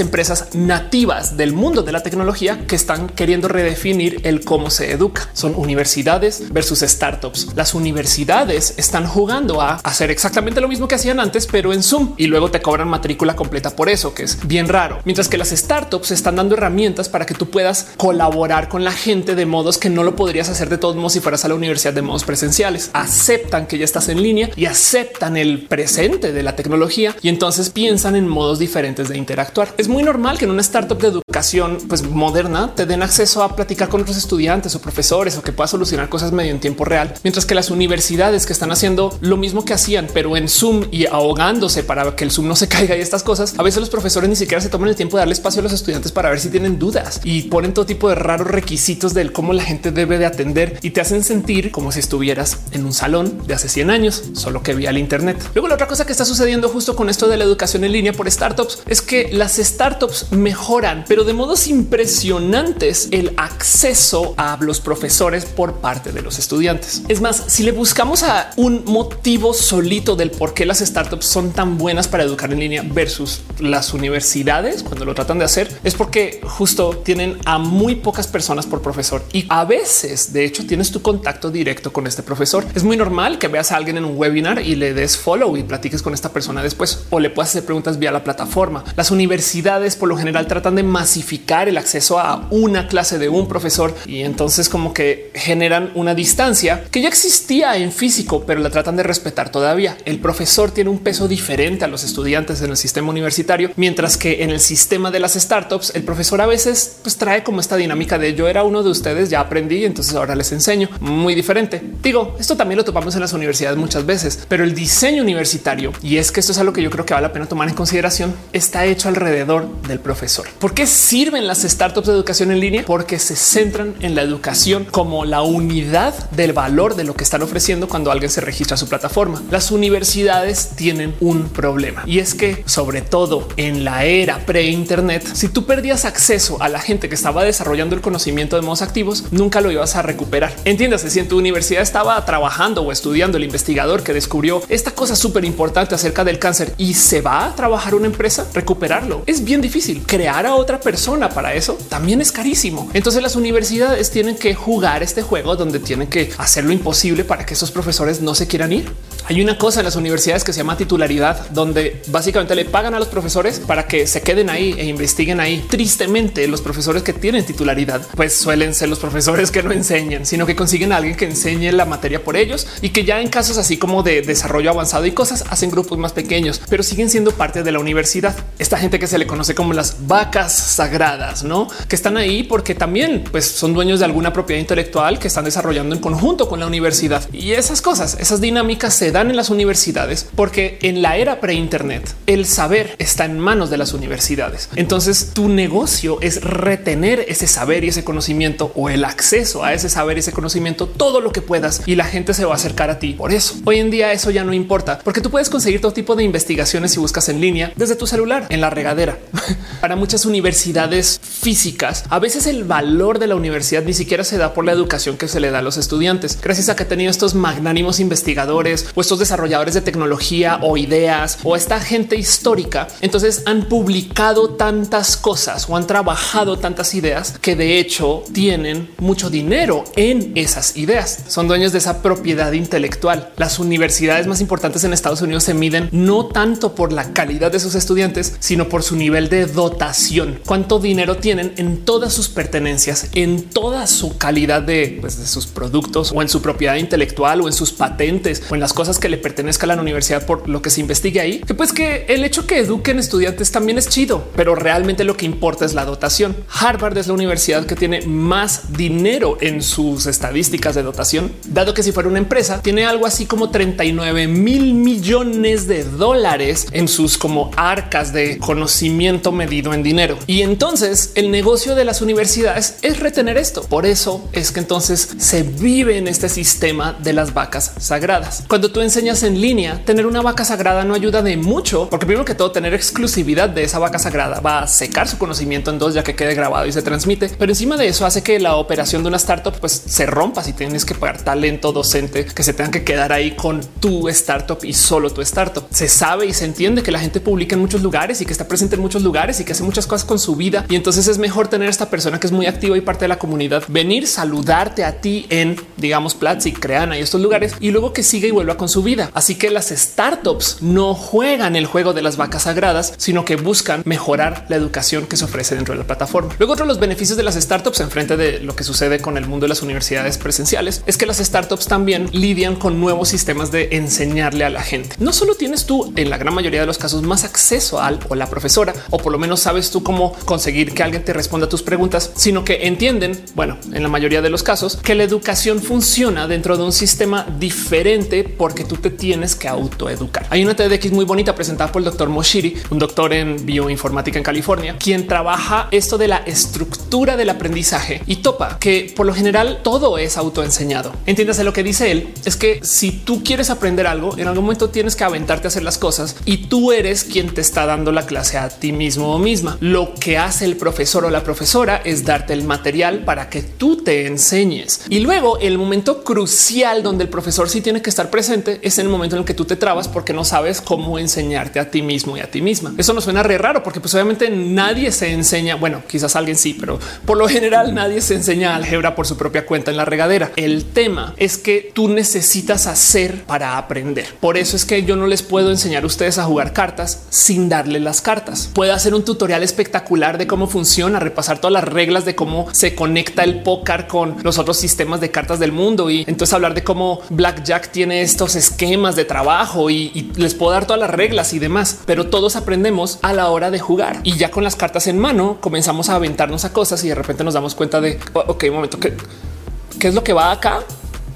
empresas nativas del mundo de la tecnología que están queriendo redefinir el cómo se educa. Son universidades versus startups. Las universidades están jugando a hacer exactamente lo mismo que hacían antes, pero en Zoom y luego te cobran matrícula completa por eso, que es bien raro. Mientras que las startups están dando herramientas para que tú puedas colaborar con la gente de modos que no lo podrías hacer de todos modos si fueras a la universidad de modos presenciales. Aceptan que ya estás en línea y aceptan el presente de la tecnología y entonces piensan en modos diferentes de interactuar. Es muy normal que en una startup de educación pues moderna te den acceso a platicar con otros estudiantes o profesores o que puedas solucionar cosas medio en tiempo real, mientras que las universidades que están haciendo lo mismo que hacían, pero en Zoom y ahogándose para que el Zoom no se (laughs) caiga y estas cosas, a veces los profesores ni siquiera se toman el tiempo de darle espacio a los estudiantes para ver si tienen dudas y ponen todo tipo de raros requisitos del cómo la gente debe de atender y te hacen sentir como si estuvieras en un salón de hace 100 años, solo que vía el Internet. Luego la otra cosa que está sucediendo justo con esto de la educación en línea por startups es que las startups mejoran, pero de modos impresionantes el acceso a los profesores por parte de los estudiantes. Es más, si le buscamos a un motivo solito del por qué las startups son tan buenas para educar en línea versus las universidades cuando lo tratan de hacer, es porque justo tienen a muy pocas personas por profesor y a veces, de hecho, tienes tu contacto directo con este profesor. Es muy normal que veas a alguien en un webinar y le des follow y platiques con esta persona después o le puedas hacer preguntas vía la plataforma. Las universidades por lo general tratan de masificar el acceso a una clase de un profesor y entonces como que generan una distancia que ya existía en físico, pero la tratan de respetar todavía. El profesor tiene un peso diferente a los estudiantes en el sistema universitario, mientras que en el sistema de las startups el profesor a veces pues, trae como esta dinámica de yo era uno de ustedes, ya aprendí, entonces ahora les enseño. Muy diferente. Digo, esto también lo topamos en las universidades muchas veces, pero el diseño universitario, y es que esto es algo que yo creo que vale la pena tomar en consideración, está hecho alrededor del profesor. ¿Por qué sirven las startups de educación en línea? Porque se centran en la educación como la unidad del valor de lo que están ofreciendo cuando alguien se registra a su plataforma. Las universidades tienen un problema y es que sobre todo en la era pre-internet, si tú perdías acceso a la gente que estaba desarrollando el conocimiento de modos activos, nunca lo ibas a recuperar. Entiéndase, si en tu universidad estaba trabajando o estudiando el investigador que descubrió esta cosa súper importante acerca del cáncer y se va a trabajar una empresa, recuperarlo es bien difícil. Crear a otra persona para eso también es carísimo. Entonces las universidades tienen que jugar este juego donde tienen que hacer lo imposible para que esos profesores no se quieran ir. Hay una cosa en las universidades que se llama titularidad, donde básicamente le pagan a los profesores para que se queden ahí e investiguen ahí. Tristemente, los profesores que tienen titularidad, pues suelen ser los profesores que no enseñan, sino que consiguen a alguien que enseñe la materia por ellos y que ya en casos así como de desarrollo avanzado y cosas hacen grupos más pequeños, pero siguen siendo parte de la universidad. Esta gente que se le conoce como las vacas sagradas, no que están ahí porque también pues, son dueños de alguna propiedad intelectual que están desarrollando en conjunto con la universidad y esas cosas, esas dinámicas se dan en las universidades porque en la era pre Internet el saber está en manos de las universidades. Entonces tu negocio es retener ese saber y ese conocimiento o el acceso a ese saber y ese conocimiento todo lo que puedas y la gente se va a acercar a ti. Por eso hoy en día eso ya no importa porque tú puedes conseguir todo tipo de investigaciones si buscas en línea desde tu celular en la regadera. (laughs) Para muchas universidades físicas, a veces el valor de la universidad ni siquiera se da por la educación que se le da a los estudiantes. Gracias a que ha tenido estos magnánimos investigadores o estos desarrolladores de tecnología o ideas o esta gente histórica, entonces han publicado tantas cosas o han trabajado tantas ideas que de hecho tienen mucho dinero en esas ideas. Son dueños de esa propiedad intelectual. Las universidades más importantes en Estados Unidos se miden no tanto por la calidad de sus estudiantes, sino por su nivel de dotación. Cuánto dinero tienen en todas sus pertenencias, en toda su calidad de, pues, de sus productos o en su propiedad intelectual o en sus patentes o en las cosas que le pertenezcan a la universidad por lo que se investigue ahí. Que pues que el hecho que eduquen estudiantes también es chido, pero realmente lo que importa es la dotación. Harvard es la universidad que tiene más dinero en sus estadísticas de dotación, dado que si fuera una empresa tiene algo así como 39 mil millones de dólares en sus como arcas de conocimiento medido en dinero. Y entonces el negocio de las universidades es retener esto. Por eso es que entonces se vive en este sistema de las vacas sagradas. Cuando tú enseñas en línea, tener una vaca sagrada no ayuda de mucho, porque primero que todo tener exclusividad de esa vaca sagrada va a secar su conocimiento en dos ya que quede grabado y se transmite. Pero encima de eso hace que la operación de una startup pues se rompa si tienes que pagar talento docente que se tengan que quedar ahí con tu startup y solo tu startup. Se sabe y se entiende que la gente publica en muchos lugares y que está presente en muchos lugares y que hace muchas cosas con su vida. Y entonces es mejor tener esta persona que es muy activa y parte de la comunidad venir, saludarte a ti en, digamos, Platzi, Creana y estos lugares y luego que siga y vuelva con su vida. Así que las startups no juegan el juego de las vacas sagradas, sino que buscan mejorar la educación que se ofrece dentro de la plataforma. Luego, otro de los beneficios de las startups en frente de lo que sucede con el mundo de las universidades presenciales es que las startups también lidian con nuevos sistemas de enseñarle a la gente. No solo tienes tú en la gran mayoría de los casos más acceso al o la profesora, o por lo menos sabes tú cómo conseguir que alguien te responda a tus preguntas, sino que entienden, bueno, en la mayoría de los casos, que la educación funciona dentro de un sistema diferente porque tú te tienes que autoeducar. Hay una TEDx muy bonita presentada por el doctor Moshiri, un doctor en bioinformática en California, quien trabaja esto de la estructura del aprendizaje y topa que por lo general todo es autoenseñado. Entiéndase lo que dice él es que si tú quieres aprender algo, en algún momento tienes que aventarte a hacer las cosas y tú eres quien te está dando la clase a ti mismo o misma. Lo que hace el profesor o la profesora es darte el material para que tú te enseñes. Y luego el momento crucial donde el profesor sí tiene que estar presente es en el momento en el que tú te trabas porque no sabes cómo enseñarte a ti mismo y a ti misma. Eso no suena re raro porque pues nadie se enseña. Bueno, quizás alguien sí, pero por lo general nadie se enseña álgebra por su propia cuenta en la regadera. El tema es que tú necesitas hacer para aprender. Por eso es que yo no les puedo enseñar a ustedes a jugar cartas sin darle las cartas. Puedo hacer un tutorial espectacular de cómo funciona, repasar todas las reglas de cómo se conecta el póker con los otros sistemas de cartas del mundo y entonces hablar de cómo Blackjack tiene estos esquemas de trabajo y, y les puedo dar todas las reglas y demás, pero todos aprendemos a la hora de jugar y ya con las cartas en mano comenzamos a aventarnos a cosas y de repente nos damos cuenta de oh, ok, un momento que qué es lo que va acá.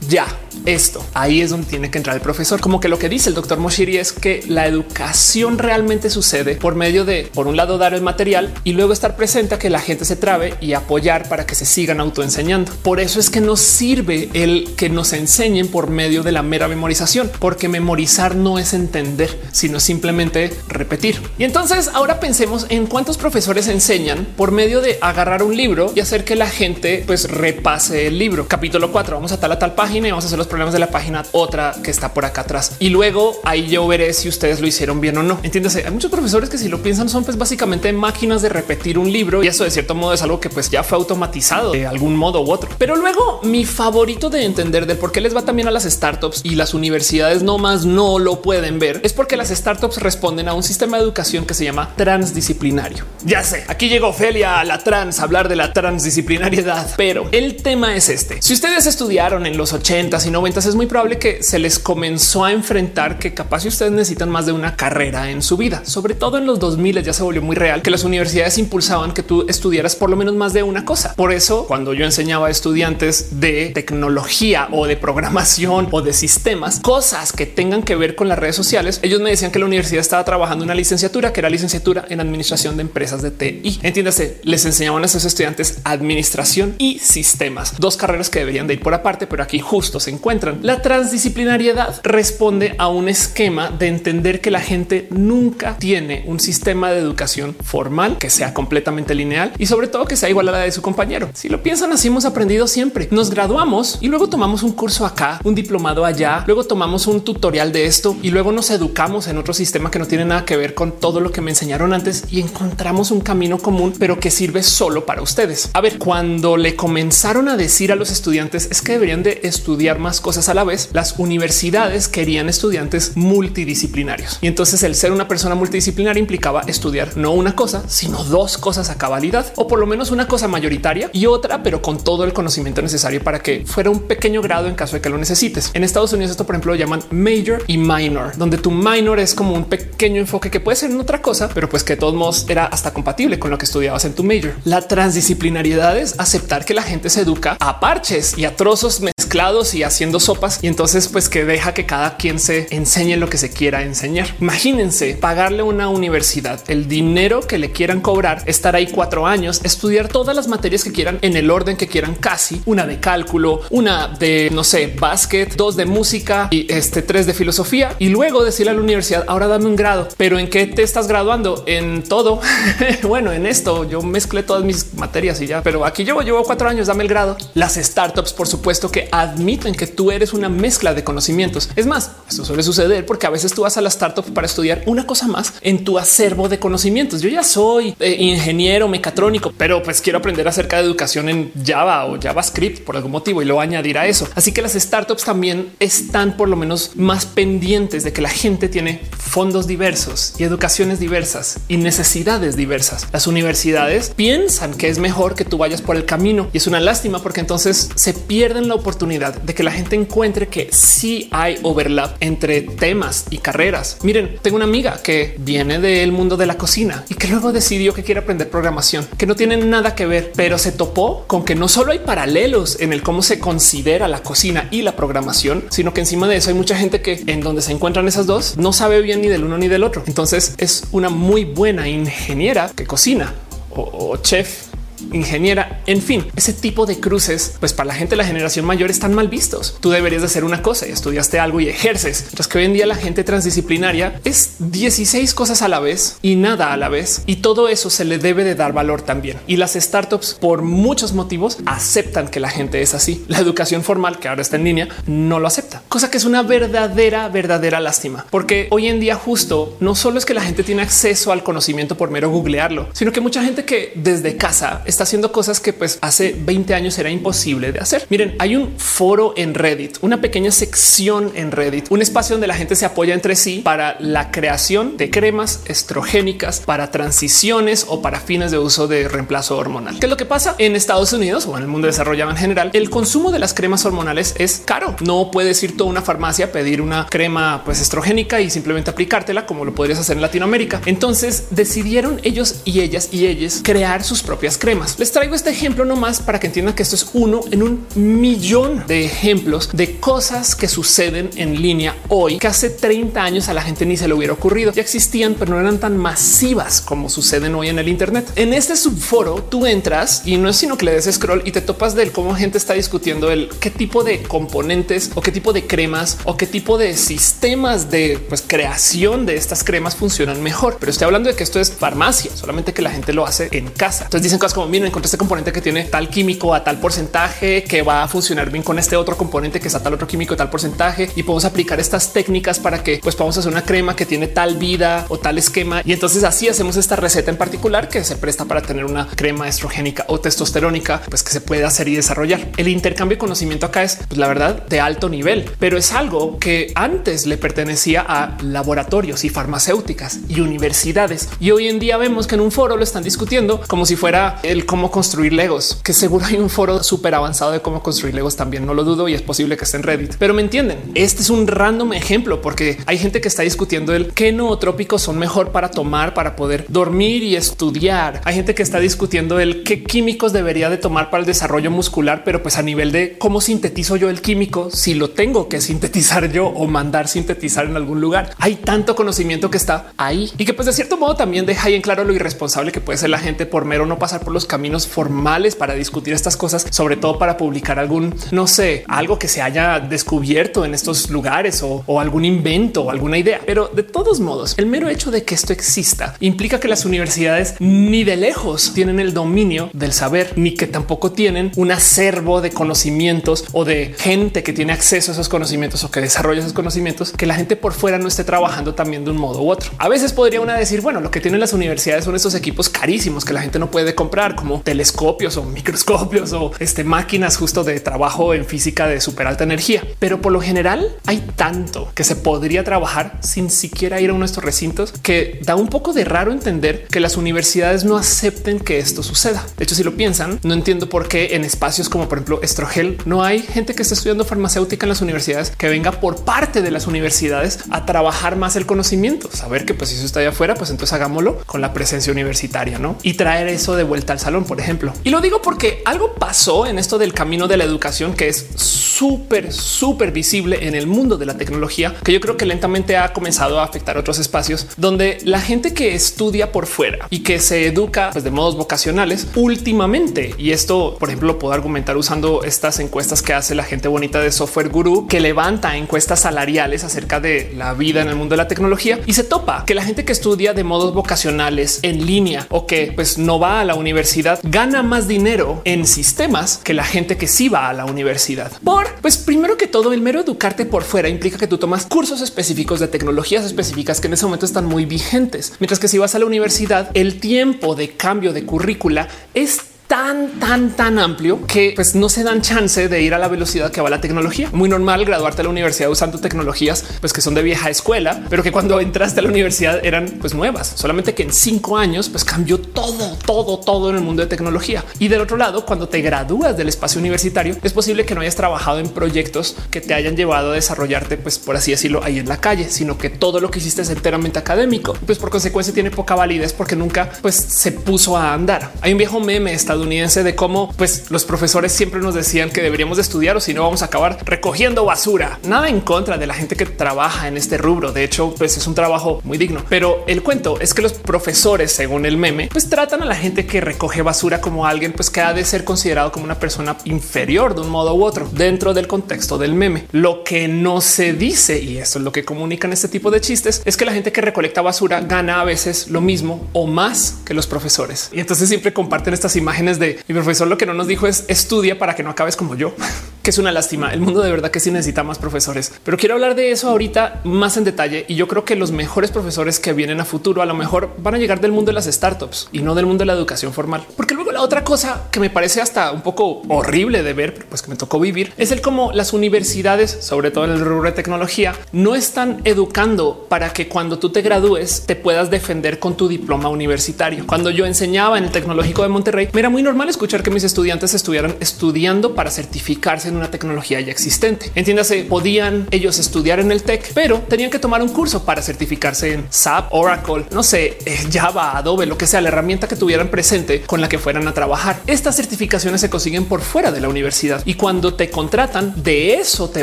Ya esto. Ahí es donde tiene que entrar el profesor. Como que lo que dice el doctor Moshiri es que la educación realmente sucede por medio de, por un lado, dar el material y luego estar presente a que la gente se trabe y apoyar para que se sigan autoenseñando. Por eso es que nos sirve el que nos enseñen por medio de la mera memorización, porque memorizar no es entender, sino simplemente repetir. Y entonces ahora pensemos en cuántos profesores enseñan por medio de agarrar un libro y hacer que la gente pues repase el libro. Capítulo 4, vamos a tal a tal página y vamos a hacer los problemas de la página, otra que está por acá atrás. Y luego ahí yo veré si ustedes lo hicieron bien o no. Entiéndase, hay muchos profesores que si lo piensan son pues básicamente máquinas de repetir un libro y eso de cierto modo es algo que pues ya fue automatizado de algún modo u otro. Pero luego mi favorito de entender del por qué les va también a las startups y las universidades no más no lo pueden ver es porque las startups responden a un sistema de educación que se llama transdisciplinario. Ya sé, aquí llegó Felia a la trans a hablar de la transdisciplinariedad, pero el tema es este. Si ustedes estudiaron en los 80s y 90s, es muy probable que se les comenzó a enfrentar que capaz si ustedes necesitan más de una carrera en su vida, sobre todo en los 2000 ya se volvió muy real que las universidades impulsaban que tú estudiaras por lo menos más de una cosa. Por eso, cuando yo enseñaba a estudiantes de tecnología o de programación o de sistemas, cosas que tengan que ver con las redes sociales, ellos me decían que la universidad estaba trabajando una licenciatura que era licenciatura en administración de empresas de TI. Entiéndase, les enseñaban a esos estudiantes administración y sistemas, dos carreras que deberían de ir por aparte, pero aquí justo se encuentran. La transdisciplinariedad responde a un esquema de entender que la gente nunca tiene un sistema de educación formal que sea completamente lineal y sobre todo que sea igual a la de su compañero. Si lo piensan así, hemos aprendido siempre. Nos graduamos y luego tomamos un curso acá, un diplomado allá, luego tomamos un tutorial de esto y luego nos educamos en otro sistema que no tiene nada que ver con todo lo que me enseñaron antes y encontramos un camino común, pero que sirve solo para ustedes. A ver, cuando le comenzaron a decir a los estudiantes es que deberían de estudiar más cosas a la vez, las universidades querían estudiantes multidisciplinarios. Y entonces el ser una persona multidisciplinaria implicaba estudiar no una cosa, sino dos cosas a cabalidad o por lo menos una cosa mayoritaria y otra, pero con todo el conocimiento necesario para que fuera un pequeño grado en caso de que lo necesites. En Estados Unidos esto por ejemplo lo llaman major y minor, donde tu minor es como un pequeño enfoque que puede ser en otra cosa, pero pues que de todos modos era hasta compatible con lo que estudiabas en tu major. La transdisciplinariedad es aceptar que la gente se educa a parches y a trozos mezclados y haciendo sopas y entonces pues que deja que cada quien se enseñe lo que se quiera enseñar. Imagínense pagarle una universidad el dinero que le quieran cobrar, estar ahí cuatro años, estudiar todas las materias que quieran en el orden que quieran, casi una de cálculo, una de no sé, básquet, dos de música y este tres de filosofía y luego decirle a la universidad ahora dame un grado, pero en qué te estás graduando en todo. (laughs) bueno, en esto yo mezclé todas mis materias y ya, pero aquí llevo, llevo cuatro años, dame el grado. Las startups, por supuesto que admiten que tú eres una mezcla de conocimientos. Es más, esto suele suceder porque a veces tú vas a la startup para estudiar una cosa más en tu acervo de conocimientos. Yo ya soy eh, ingeniero mecatrónico, pero pues quiero aprender acerca de educación en Java o JavaScript por algún motivo y lo añadir a eso. Así que las startups también están por lo menos más pendientes de que la gente tiene fondos diversos y educaciones diversas y necesidades diversas. Las universidades piensan que es mejor que tú vayas por el camino y es una lástima porque entonces se pierden la oportunidad de que la gente encuentre que sí hay overlap entre temas y carreras. Miren, tengo una amiga que viene del mundo de la cocina y que luego decidió que quiere aprender programación, que no tiene nada que ver, pero se topó con que no solo hay paralelos en el cómo se considera la cocina y la programación, sino que encima de eso hay mucha gente que en donde se encuentran esas dos no sabe bien ni del uno ni del otro. Entonces es una muy buena ingeniera que cocina o, o chef ingeniera, en fin, ese tipo de cruces, pues para la gente de la generación mayor están mal vistos. Tú deberías de hacer una cosa y estudiaste algo y ejerces. Mientras que hoy en día la gente transdisciplinaria es 16 cosas a la vez y nada a la vez. Y todo eso se le debe de dar valor también. Y las startups, por muchos motivos, aceptan que la gente es así. La educación formal, que ahora está en línea, no lo acepta, cosa que es una verdadera, verdadera lástima, porque hoy en día justo no solo es que la gente tiene acceso al conocimiento por mero googlearlo, sino que mucha gente que desde casa está haciendo cosas que pues hace 20 años era imposible de hacer. Miren, hay un foro en Reddit, una pequeña sección en Reddit, un espacio donde la gente se apoya entre sí para la creación de cremas estrogénicas para transiciones o para fines de uso de reemplazo hormonal. ¿Qué es lo que pasa en Estados Unidos o en el mundo desarrollado en general? El consumo de las cremas hormonales es caro. No puedes ir toda una farmacia a pedir una crema pues estrogénica y simplemente aplicártela como lo podrías hacer en Latinoamérica. Entonces decidieron ellos y ellas y ellas crear sus propias cremas. Les traigo este ejemplo nomás para que entiendan que esto es uno en un millón de ejemplos de cosas que suceden en línea hoy que hace 30 años a la gente ni se le hubiera ocurrido. Ya existían, pero no eran tan masivas como suceden hoy en el Internet. En este subforo tú entras y no es sino que le des scroll y te topas del cómo gente está discutiendo el qué tipo de componentes o qué tipo de cremas o qué tipo de sistemas de pues, creación de estas cremas funcionan mejor. Pero estoy hablando de que esto es farmacia, solamente que la gente lo hace en casa. Entonces dicen cosas como miren, encontré este componente que tiene tal químico a tal porcentaje que va a funcionar bien con este otro componente que es a tal otro químico tal porcentaje y podemos aplicar estas técnicas para que pues podamos hacer una crema que tiene tal vida o tal esquema. Y entonces así hacemos esta receta en particular que se presta para tener una crema estrogénica o testosterónica, pues que se puede hacer y desarrollar. El intercambio de conocimiento acá es pues, la verdad de alto nivel, pero es algo que antes le pertenecía a laboratorios y farmacéuticas y universidades. Y hoy en día vemos que en un foro lo están discutiendo como si fuera el cómo construir legos, que seguro hay un foro súper avanzado de cómo construir legos también. No lo dudo y es posible que esté en Reddit, pero me entienden. Este es un random ejemplo porque hay gente que está discutiendo el qué nootrópicos son mejor para tomar para poder dormir y estudiar. Hay gente que está discutiendo el qué químicos debería de tomar para el desarrollo muscular, pero pues a nivel de cómo sintetizo yo el químico, si lo tengo que sintetizar yo o mandar sintetizar en algún lugar. Hay tanto conocimiento que está ahí y que pues de cierto modo también deja ahí en claro lo irresponsable que puede ser la gente por mero no pasar por los caminos formales para discutir estas cosas, sobre todo para publicar algún, no sé, algo que se haya descubierto en estos lugares o, algún invento o alguna idea. Pero de todos modos, el mero hecho de que esto exista implica que las universidades ni de lejos tienen el dominio del saber, ni que tampoco tienen un acervo de conocimientos o de gente que tiene acceso a esos conocimientos o que desarrolla esos conocimientos que la gente por fuera no esté trabajando también de un modo u otro. A veces podría una decir, bueno, lo que tienen las universidades son estos equipos carísimos que la gente no puede comprar, como telescopios o microscopios o este, máquinas justo de trabajo en física de súper alta energía. Pero por lo general hay tanto que se podría trabajar sin siquiera ir a uno de estos recintos que da un poco de raro entender que las universidades no acepten que esto suceda. De hecho, si lo piensan, no entiendo por qué en espacios como por ejemplo Estrogel no hay gente que esté estudiando farmacéutica en las universidades que venga por parte de las universidades a trabajar más el conocimiento, saber que pues si eso está allá afuera, pues entonces hagámoslo con la presencia universitaria, ¿no? Y traer eso de vuelta al salón, por ejemplo. Y lo digo porque algo pasó en esto del camino de la educación que es súper, súper visible en el mundo de la tecnología, que yo creo que lentamente ha comenzado a afectar otros espacios donde la gente que estudia por fuera y que se educa pues, de modos vocacionales últimamente. Y esto, por ejemplo, lo puedo argumentar usando estas encuestas que hace la gente bonita de Software Guru, que levanta encuestas salariales acerca de la vida en el mundo de la tecnología y se topa que la gente que estudia de modos vocacionales en línea o que pues no va a la universidad gana más dinero en sistemas que la gente que sí va a la universidad. Por pues primero que todo, el mero educarte por fuera implica que tú tomas cursos específicos de tecnologías específicas que en ese momento están muy vigentes, mientras que si vas a la universidad, el tiempo de cambio de currícula es tan, tan, tan amplio que pues no se dan chance de ir a la velocidad que va la tecnología. Muy normal graduarte a la universidad usando tecnologías pues que son de vieja escuela, pero que cuando entraste a la universidad eran pues nuevas. Solamente que en cinco años pues cambió todo, todo, todo en el mundo de tecnología. Y del otro lado, cuando te gradúas del espacio universitario, es posible que no hayas trabajado en proyectos que te hayan llevado a desarrollarte, pues por así decirlo, ahí en la calle, sino que todo lo que hiciste es enteramente académico. Pues por consecuencia tiene poca validez porque nunca pues se puso a andar. Hay un viejo meme estadounidense estadounidense de cómo pues los profesores siempre nos decían que deberíamos de estudiar o si no vamos a acabar recogiendo basura. Nada en contra de la gente que trabaja en este rubro. De hecho, pues es un trabajo muy digno. Pero el cuento es que los profesores, según el meme, pues tratan a la gente que recoge basura como alguien pues que ha de ser considerado como una persona inferior de un modo u otro dentro del contexto del meme. Lo que no se dice y eso es lo que comunican este tipo de chistes es que la gente que recolecta basura gana a veces lo mismo o más que los profesores. Y entonces siempre comparten estas imágenes de mi profesor lo que no nos dijo es estudia para que no acabes como yo, (laughs) que es una lástima. El mundo de verdad que sí necesita más profesores, pero quiero hablar de eso ahorita más en detalle. Y yo creo que los mejores profesores que vienen a futuro a lo mejor van a llegar del mundo de las startups y no del mundo de la educación formal, porque luego la otra cosa que me parece hasta un poco horrible de ver, pues que me tocó vivir, es el cómo las universidades, sobre todo en el rubro de tecnología, no están educando para que cuando tú te gradúes te puedas defender con tu diploma universitario. Cuando yo enseñaba en el tecnológico de Monterrey, era muy normal escuchar que mis estudiantes estuvieran estudiando para certificarse en una tecnología ya existente. Entiéndase, podían ellos estudiar en el TEC, pero tenían que tomar un curso para certificarse en SAP, Oracle, no sé, eh, Java, Adobe, lo que sea, la herramienta que tuvieran presente con la que fueran a trabajar. Estas certificaciones se consiguen por fuera de la universidad y cuando te contratan de eso te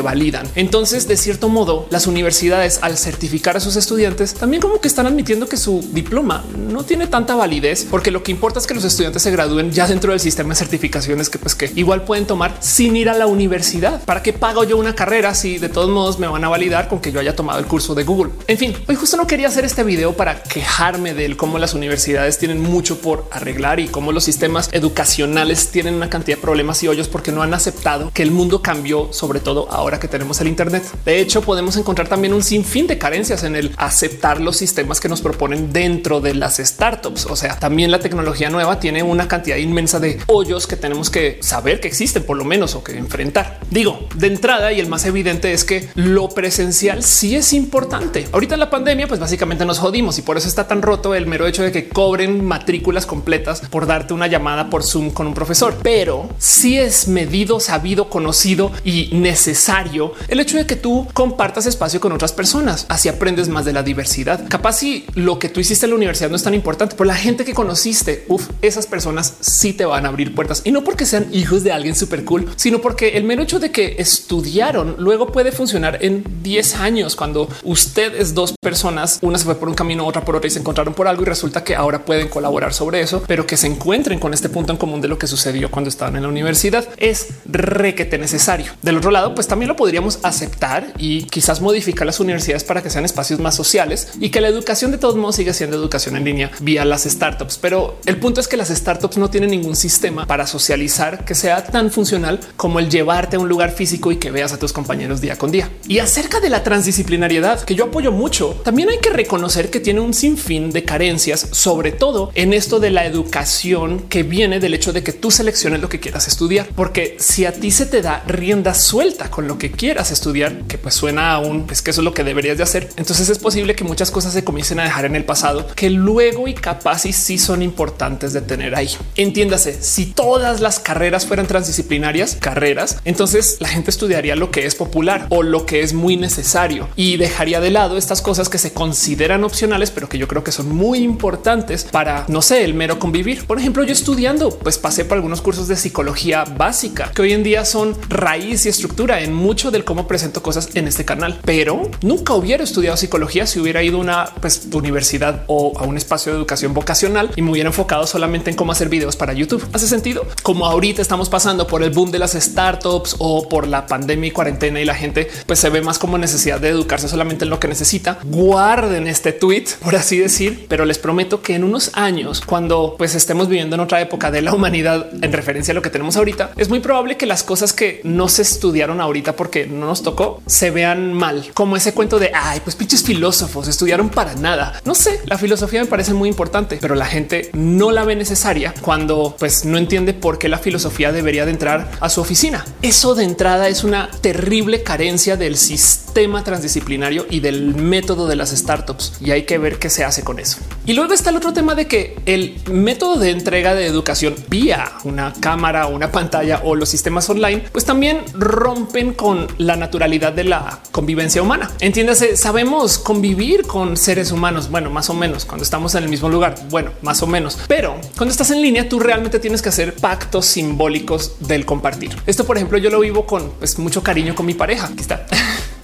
validan. Entonces, de cierto modo, las universidades al certificar a sus estudiantes también como que están admitiendo que su diploma no tiene tanta validez porque lo que importa es que los estudiantes se gradúen ya dentro del sistema de certificaciones que pues que igual pueden tomar sin ir a la universidad. ¿Para qué pago yo una carrera si de todos modos me van a validar con que yo haya tomado el curso de Google? En fin, hoy justo no quería hacer este video para quejarme del cómo las universidades tienen mucho por arreglar y cómo los sistemas educacionales tienen una cantidad de problemas y hoyos porque no han aceptado que el mundo cambió, sobre todo ahora que tenemos el Internet. De hecho, podemos encontrar también un sinfín de carencias en el aceptar los sistemas que nos proponen dentro de las startups. O sea, también la tecnología nueva tiene una cantidad inmensa de hoyos que tenemos que saber que existen, por lo menos, o que enfrentar. Digo, de entrada, y el más evidente es que lo presencial sí es importante. Ahorita en la pandemia, pues básicamente nos jodimos y por eso está tan roto el mero hecho de que cobren matrículas completas por darte una llamada por Zoom con un profesor. Pero sí es medido, sabido, conocido y necesario el hecho de que tú compartas espacio con otras personas. Así aprendes más de la diversidad. Capaz si lo que tú hiciste en la universidad no es tan importante, pero la gente que conociste, uf, esas personas sí te van a abrir puertas y no porque sean hijos de alguien súper cool, sino porque el mero hecho de que estudiaron luego puede funcionar en 10 años cuando ustedes dos personas, una se fue por un camino, otra por otra y se encontraron por algo y resulta que ahora pueden colaborar sobre eso, pero que se encuentren con este punto en común de lo que sucedió cuando estaban en la universidad es requete necesario. Del otro lado, pues también lo podríamos aceptar y quizás modificar las universidades para que sean espacios más sociales y que la educación de todos modos siga siendo educación en línea vía las startups. Pero el punto es que las startups no tienen ningún sistema para socializar que sea tan funcional como el llevarte a un lugar físico y que veas a tus compañeros día con día. Y acerca de la transdisciplinariedad, que yo apoyo mucho, también hay que reconocer que tiene un sinfín de carencias, sobre todo en esto de la educación que viene del hecho de que tú selecciones lo que quieras estudiar, porque si a ti se te da rienda suelta con lo que quieras estudiar, que pues suena aún es que eso es lo que deberías de hacer, entonces es posible que muchas cosas se comiencen a dejar en el pasado que luego y capaz y sí son importantes de tener ahí. Entiéndase, si todas las carreras fueran transdisciplinarias, carreras, entonces la gente estudiaría lo que es popular o lo que es muy necesario y dejaría de lado estas cosas que se consideran opcionales, pero que yo creo que son muy importantes para, no sé, el mero convivir. Por ejemplo, yo estudiando, pues pasé por algunos cursos de psicología básica que hoy en día son raíz y estructura en mucho del cómo presento cosas en este canal, pero nunca hubiera estudiado psicología si hubiera ido a una pues, universidad o a un espacio de educación vocacional y me hubiera enfocado solamente en cómo hacer videos YouTube. Hace sentido. Como ahorita estamos pasando por el boom de las startups o por la pandemia y cuarentena y la gente pues se ve más como necesidad de educarse solamente en lo que necesita. Guarden este tweet, por así decir, pero les prometo que en unos años, cuando pues estemos viviendo en otra época de la humanidad en referencia a lo que tenemos ahorita, es muy probable que las cosas que no se estudiaron ahorita porque no nos tocó se vean mal, como ese cuento de ay, pues pinches filósofos estudiaron para nada. No sé, la filosofía me parece muy importante, pero la gente no la ve necesaria cuando pues no entiende por qué la filosofía debería de entrar a su oficina. Eso de entrada es una terrible carencia del sistema transdisciplinario y del método de las startups y hay que ver qué se hace con eso. Y luego está el otro tema de que el método de entrega de educación vía una cámara, una pantalla o los sistemas online, pues también rompen con la naturalidad de la convivencia humana. Entiéndase, sabemos convivir con seres humanos. Bueno, más o menos cuando estamos en el mismo lugar. Bueno, más o menos, pero cuando estás en línea, tú realmente tienes que hacer pactos simbólicos del compartir. Esto, por ejemplo, yo lo vivo con pues, mucho cariño con mi pareja. Aquí está. (laughs)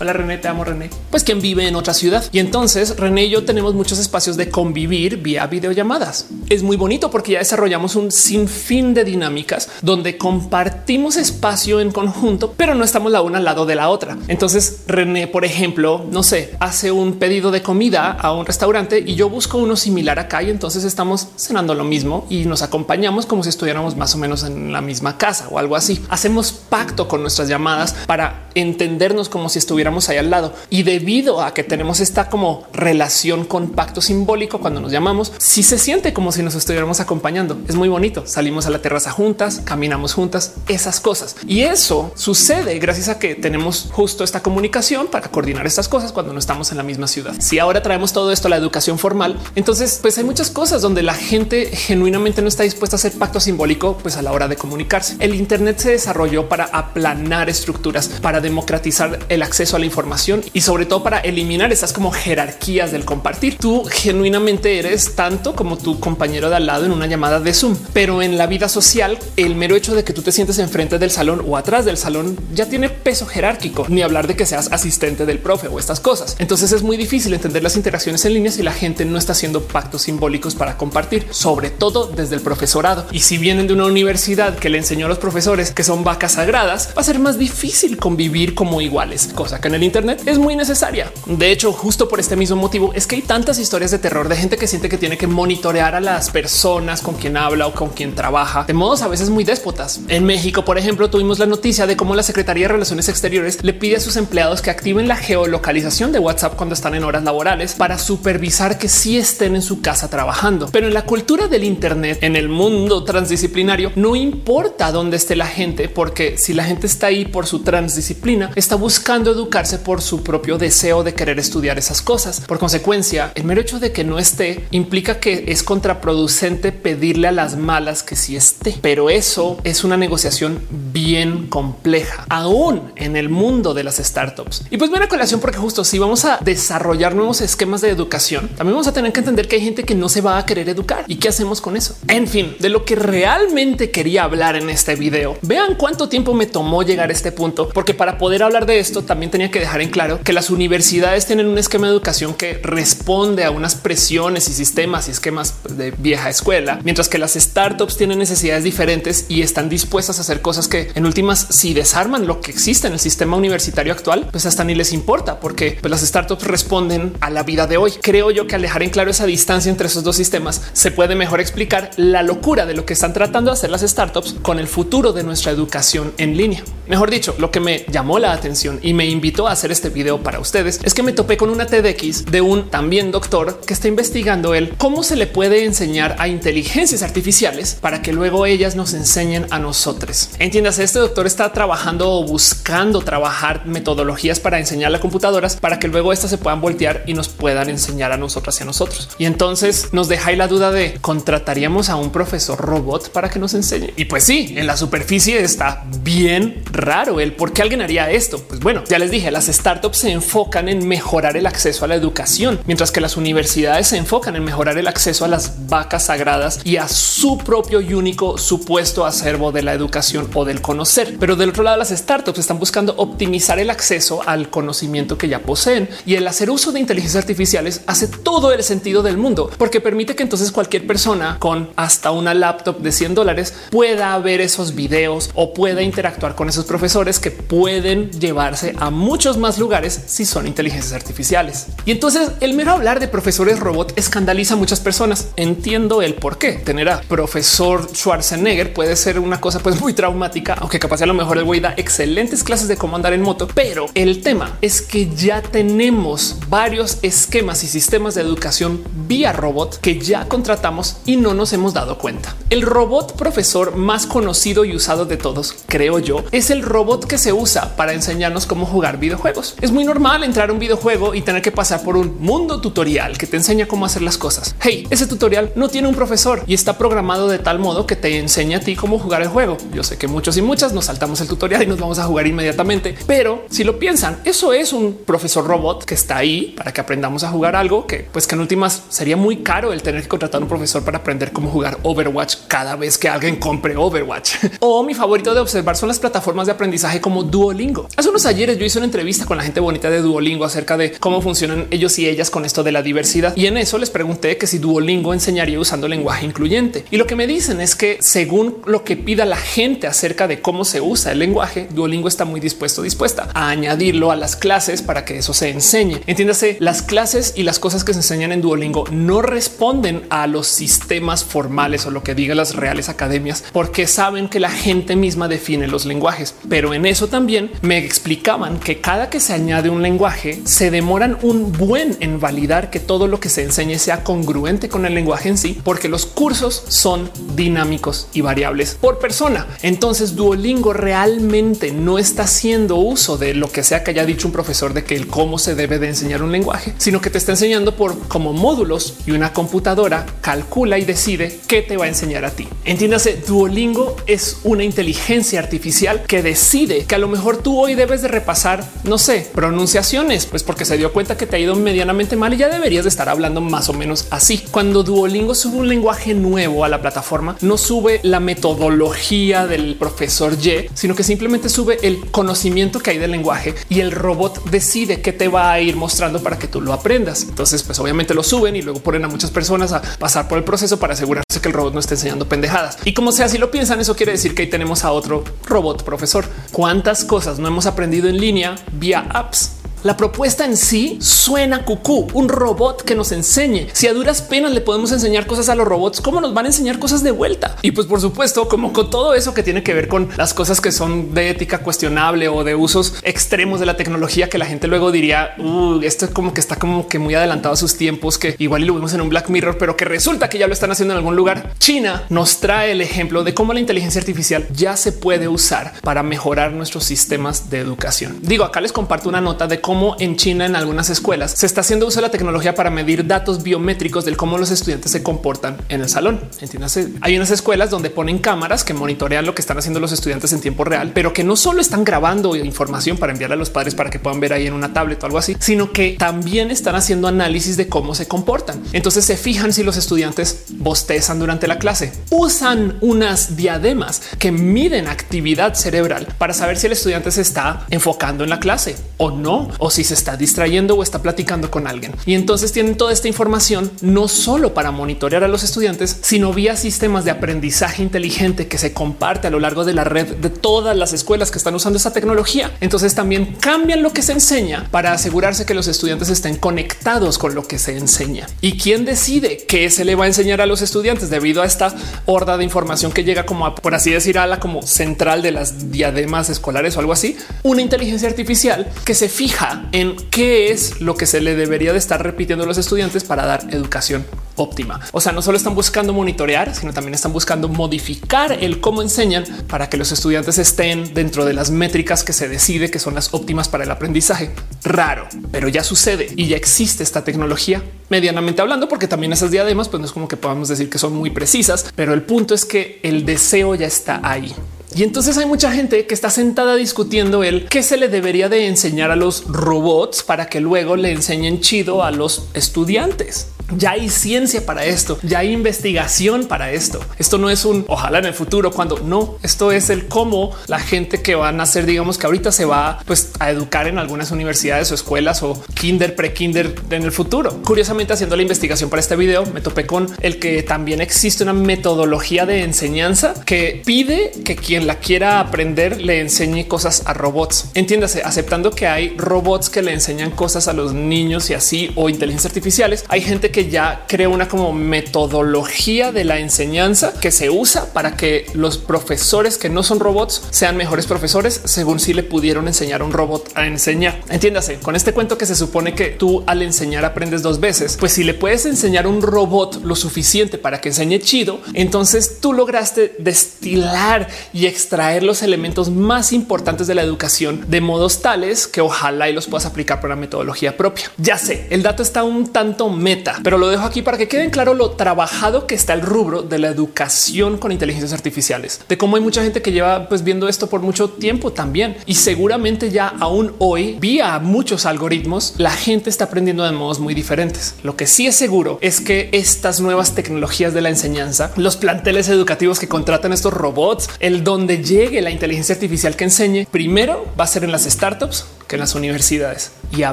Hola René, te amo René. Pues quien vive en otra ciudad. Y entonces René y yo tenemos muchos espacios de convivir vía videollamadas. Es muy bonito porque ya desarrollamos un sinfín de dinámicas donde compartimos espacio en conjunto, pero no estamos la una al lado de la otra. Entonces René, por ejemplo, no sé, hace un pedido de comida a un restaurante y yo busco uno similar acá y entonces estamos cenando lo mismo y nos acompañamos como si estuviéramos más o menos en la misma casa o algo así. Hacemos pacto con nuestras llamadas para entendernos como si estuviéramos ahí al lado. Y debido a que tenemos esta como relación con pacto simbólico cuando nos llamamos, si se siente como si nos estuviéramos acompañando. Es muy bonito. Salimos a la terraza juntas, caminamos juntas, esas cosas. Y eso sucede gracias a que tenemos justo esta comunicación para coordinar estas cosas cuando no estamos en la misma ciudad. Si ahora traemos todo esto a la educación formal, entonces pues hay muchas cosas donde la gente genuinamente no está dispuesta a hacer pacto simbólico pues a la hora de comunicarse. El Internet se desarrolló para aplanar estructuras, para democratizar el acceso a la información y sobre todo para eliminar esas como jerarquías del compartir. Tú genuinamente eres tanto como tu compañero de al lado en una llamada de Zoom, pero en la vida social, el mero hecho de que tú te sientes enfrente del salón o atrás del salón ya tiene peso jerárquico, ni hablar de que seas asistente del profe o estas cosas. Entonces es muy difícil entender las interacciones en línea si la gente no está haciendo pactos simbólicos para compartir, sobre todo desde el profesorado. Y si vienen de una universidad que le enseñó a los profesores que son vacas sagradas, va a ser más difícil convivir como iguales, cosa que en el Internet es muy necesaria. De hecho, justo por este mismo motivo es que hay tantas historias de terror de gente que siente que tiene que monitorear a las personas con quien habla o con quien trabaja de modos a veces muy déspotas. En México, por ejemplo, tuvimos la noticia de cómo la Secretaría de Relaciones Exteriores le pide a sus empleados que activen la geolocalización de WhatsApp cuando están en horas laborales para supervisar que sí estén en su casa trabajando. Pero en la cultura del Internet, en el mundo transdisciplinario, no importa dónde esté la gente, porque si la gente está ahí por su transdisciplina, está buscando por su propio deseo de querer estudiar esas cosas. Por consecuencia, el mero hecho de que no esté implica que es contraproducente pedirle a las malas que sí esté. Pero eso es una negociación bien compleja, aún en el mundo de las startups. Y pues buena colación, porque justo si vamos a desarrollar nuevos esquemas de educación, también vamos a tener que entender que hay gente que no se va a querer educar y qué hacemos con eso. En fin, de lo que realmente quería hablar en este video, vean cuánto tiempo me tomó llegar a este punto, porque para poder hablar de esto también tenía que dejar en claro que las universidades tienen un esquema de educación que responde a unas presiones y sistemas y esquemas de vieja escuela, mientras que las startups tienen necesidades diferentes y están dispuestas a hacer cosas que en últimas si desarman lo que existe en el sistema universitario actual, pues hasta ni les importa porque pues, las startups responden a la vida de hoy. Creo yo que al dejar en claro esa distancia entre esos dos sistemas se puede mejor explicar la locura de lo que están tratando de hacer las startups con el futuro de nuestra educación en línea. Mejor dicho, lo que me llamó la atención y me invitó hacer este video para ustedes es que me topé con una TEDx de un también doctor que está investigando el cómo se le puede enseñar a inteligencias artificiales para que luego ellas nos enseñen a nosotros. Entiendas, este doctor está trabajando o buscando trabajar metodologías para enseñar a computadoras para que luego estas se puedan voltear y nos puedan enseñar a nosotras y a nosotros. Y entonces nos deja ahí la duda de contrataríamos a un profesor robot para que nos enseñe. Y pues sí, en la superficie está bien raro el por qué alguien haría esto. Pues bueno, ya les dije, las startups se enfocan en mejorar el acceso a la educación, mientras que las universidades se enfocan en mejorar el acceso a las vacas sagradas y a su propio y único supuesto acervo de la educación o del conocer. Pero del otro lado, las startups están buscando optimizar el acceso al conocimiento que ya poseen y el hacer uso de inteligencias artificiales hace todo el sentido del mundo porque permite que entonces cualquier persona con hasta una laptop de 100 dólares pueda ver esos videos o pueda interactuar con esos profesores que pueden llevarse a muchos más lugares si son inteligencias artificiales. Y entonces el mero hablar de profesores robot escandaliza a muchas personas. Entiendo el por qué tener a profesor Schwarzenegger puede ser una cosa pues muy traumática, aunque capaz a lo mejor el güey da excelentes clases de cómo andar en moto, pero el tema es que ya tenemos varios esquemas y sistemas de educación vía robot que ya contratamos y no nos hemos dado cuenta. El robot profesor más conocido y usado de todos, creo yo, es el robot que se usa para enseñarnos cómo jugar videojuegos. Es muy normal entrar a un videojuego y tener que pasar por un mundo tutorial que te enseña cómo hacer las cosas. Hey, ese tutorial no tiene un profesor y está programado de tal modo que te enseña a ti cómo jugar el juego. Yo sé que muchos y muchas nos saltamos el tutorial y nos vamos a jugar inmediatamente, pero si lo piensan, eso es un profesor robot que está ahí para que aprendamos a jugar algo que pues que en últimas sería muy caro el tener que contratar un profesor para aprender cómo jugar Overwatch cada vez que alguien compre Overwatch. (laughs) o mi favorito de observar son las plataformas de aprendizaje como Duolingo. Hace unos ayeres yo hice una entrevista con la gente bonita de Duolingo acerca de cómo funcionan ellos y ellas con esto de la diversidad. Y en eso les pregunté que si Duolingo enseñaría usando lenguaje incluyente. Y lo que me dicen es que según lo que pida la gente acerca de cómo se usa el lenguaje, Duolingo está muy dispuesto, dispuesta a añadirlo a las clases para que eso se enseñe. Entiéndase, las clases y las cosas que se enseñan en Duolingo no responden a los sistemas formales o lo que digan las reales academias, porque saben que la gente misma define los lenguajes. Pero en eso también me explicaban que cada que se añade un lenguaje, se demoran un buen en validar que todo lo que se enseñe sea congruente con el lenguaje en sí, porque los cursos son dinámicos y variables por persona. Entonces Duolingo realmente no está haciendo uso de lo que sea que haya dicho un profesor de que el cómo se debe de enseñar un lenguaje, sino que te está enseñando por como módulos y una computadora calcula y decide qué te va a enseñar a ti. Entiéndase, Duolingo es una inteligencia artificial que decide que a lo mejor tú hoy debes de repasar, no sé, pronunciaciones, pues porque se dio cuenta que te ha ido medianamente mal y ya deberías de estar hablando más o menos así. Cuando Duolingo sube un lenguaje nuevo a la plataforma, no sube la metodología del profesor Y, sino que simplemente sube el conocimiento que hay del lenguaje y el robot decide qué te va a ir mostrando para que tú lo aprendas. Entonces, pues obviamente lo suben y luego ponen a muchas personas a pasar por el proceso para asegurarse que el robot no esté enseñando pendejadas. Y como sea, si lo piensan, eso quiere decir que ahí tenemos a otro robot profesor. ¿Cuántas cosas no hemos aprendido en línea vía apps? La propuesta en sí suena cucú, un robot que nos enseñe. Si a duras penas le podemos enseñar cosas a los robots, ¿cómo nos van a enseñar cosas de vuelta? Y pues por supuesto, como con todo eso que tiene que ver con las cosas que son de ética cuestionable o de usos extremos de la tecnología que la gente luego diría, uh, esto es como que está como que muy adelantado a sus tiempos, que igual lo vimos en un Black Mirror, pero que resulta que ya lo están haciendo en algún lugar. China nos trae el ejemplo de cómo la inteligencia artificial ya se puede usar para mejorar nuestros sistemas de educación. Digo, acá les comparto una nota de cómo en China en algunas escuelas se está haciendo uso de la tecnología para medir datos biométricos del cómo los estudiantes se comportan en el salón. Entiéndase, hay unas escuelas donde ponen cámaras que monitorean lo que están haciendo los estudiantes en tiempo real, pero que no solo están grabando información para enviarle a los padres para que puedan ver ahí en una tablet o algo así, sino que también están haciendo análisis de cómo se comportan. Entonces se fijan si los estudiantes bostezan durante la clase, usan unas diademas que miden actividad cerebral para saber si el estudiante se está enfocando en la clase o no, o si se está distrayendo o está platicando con alguien. Y entonces tienen toda esta información no solo para monitorear a los estudiantes, sino vía sistemas de aprendizaje inteligente que se comparte a lo largo de la red de todas las escuelas que están usando esa tecnología. Entonces también cambian lo que se enseña para asegurarse que los estudiantes estén conectados con lo que se enseña. ¿Y quién decide qué se le va a enseñar a los estudiantes debido a esta horda de información que llega como a, por así decir, a la como central de las diademas escolares o algo así? Una inteligencia artificial que se fija en qué es lo que se le debería de estar repitiendo a los estudiantes para dar educación óptima. O sea, no solo están buscando monitorear, sino también están buscando modificar el cómo enseñan para que los estudiantes estén dentro de las métricas que se decide que son las óptimas para el aprendizaje. Raro, pero ya sucede y ya existe esta tecnología medianamente hablando, porque también esas diademas, pues no es como que podamos decir que son muy precisas, pero el punto es que el deseo ya está ahí. Y entonces hay mucha gente que está sentada discutiendo el qué se le debería de enseñar a los robots para que luego le enseñen chido a los estudiantes. Ya hay ciencia para esto, ya hay investigación para esto. Esto no es un ojalá en el futuro cuando no, esto es el cómo la gente que van a hacer, digamos que ahorita se va pues, a educar en algunas universidades o escuelas o kinder, pre kinder en el futuro. Curiosamente, haciendo la investigación para este video, me topé con el que también existe una metodología de enseñanza que pide que quien la quiera aprender le enseñe cosas a robots. Entiéndase, aceptando que hay robots que le enseñan cosas a los niños y así o inteligencias artificiales. Hay gente que ya crea una como metodología de la enseñanza que se usa para que los profesores que no son robots sean mejores profesores según si le pudieron enseñar a un robot a enseñar. Entiéndase con este cuento que se supone que tú al enseñar aprendes dos veces, pues si le puedes enseñar a un robot lo suficiente para que enseñe chido, entonces tú lograste destilar y extraer los elementos más importantes de la educación de modos tales que ojalá y los puedas aplicar para metodología propia. Ya sé, el dato está un tanto meta, pero lo dejo aquí para que queden claro lo trabajado que está el rubro de la educación con inteligencias artificiales, de cómo hay mucha gente que lleva pues viendo esto por mucho tiempo también y seguramente ya aún hoy vía muchos algoritmos la gente está aprendiendo de modos muy diferentes. Lo que sí es seguro es que estas nuevas tecnologías de la enseñanza, los planteles educativos que contratan estos robots, el donde llegue la inteligencia artificial que enseñe, primero va a ser en las startups que en las universidades y a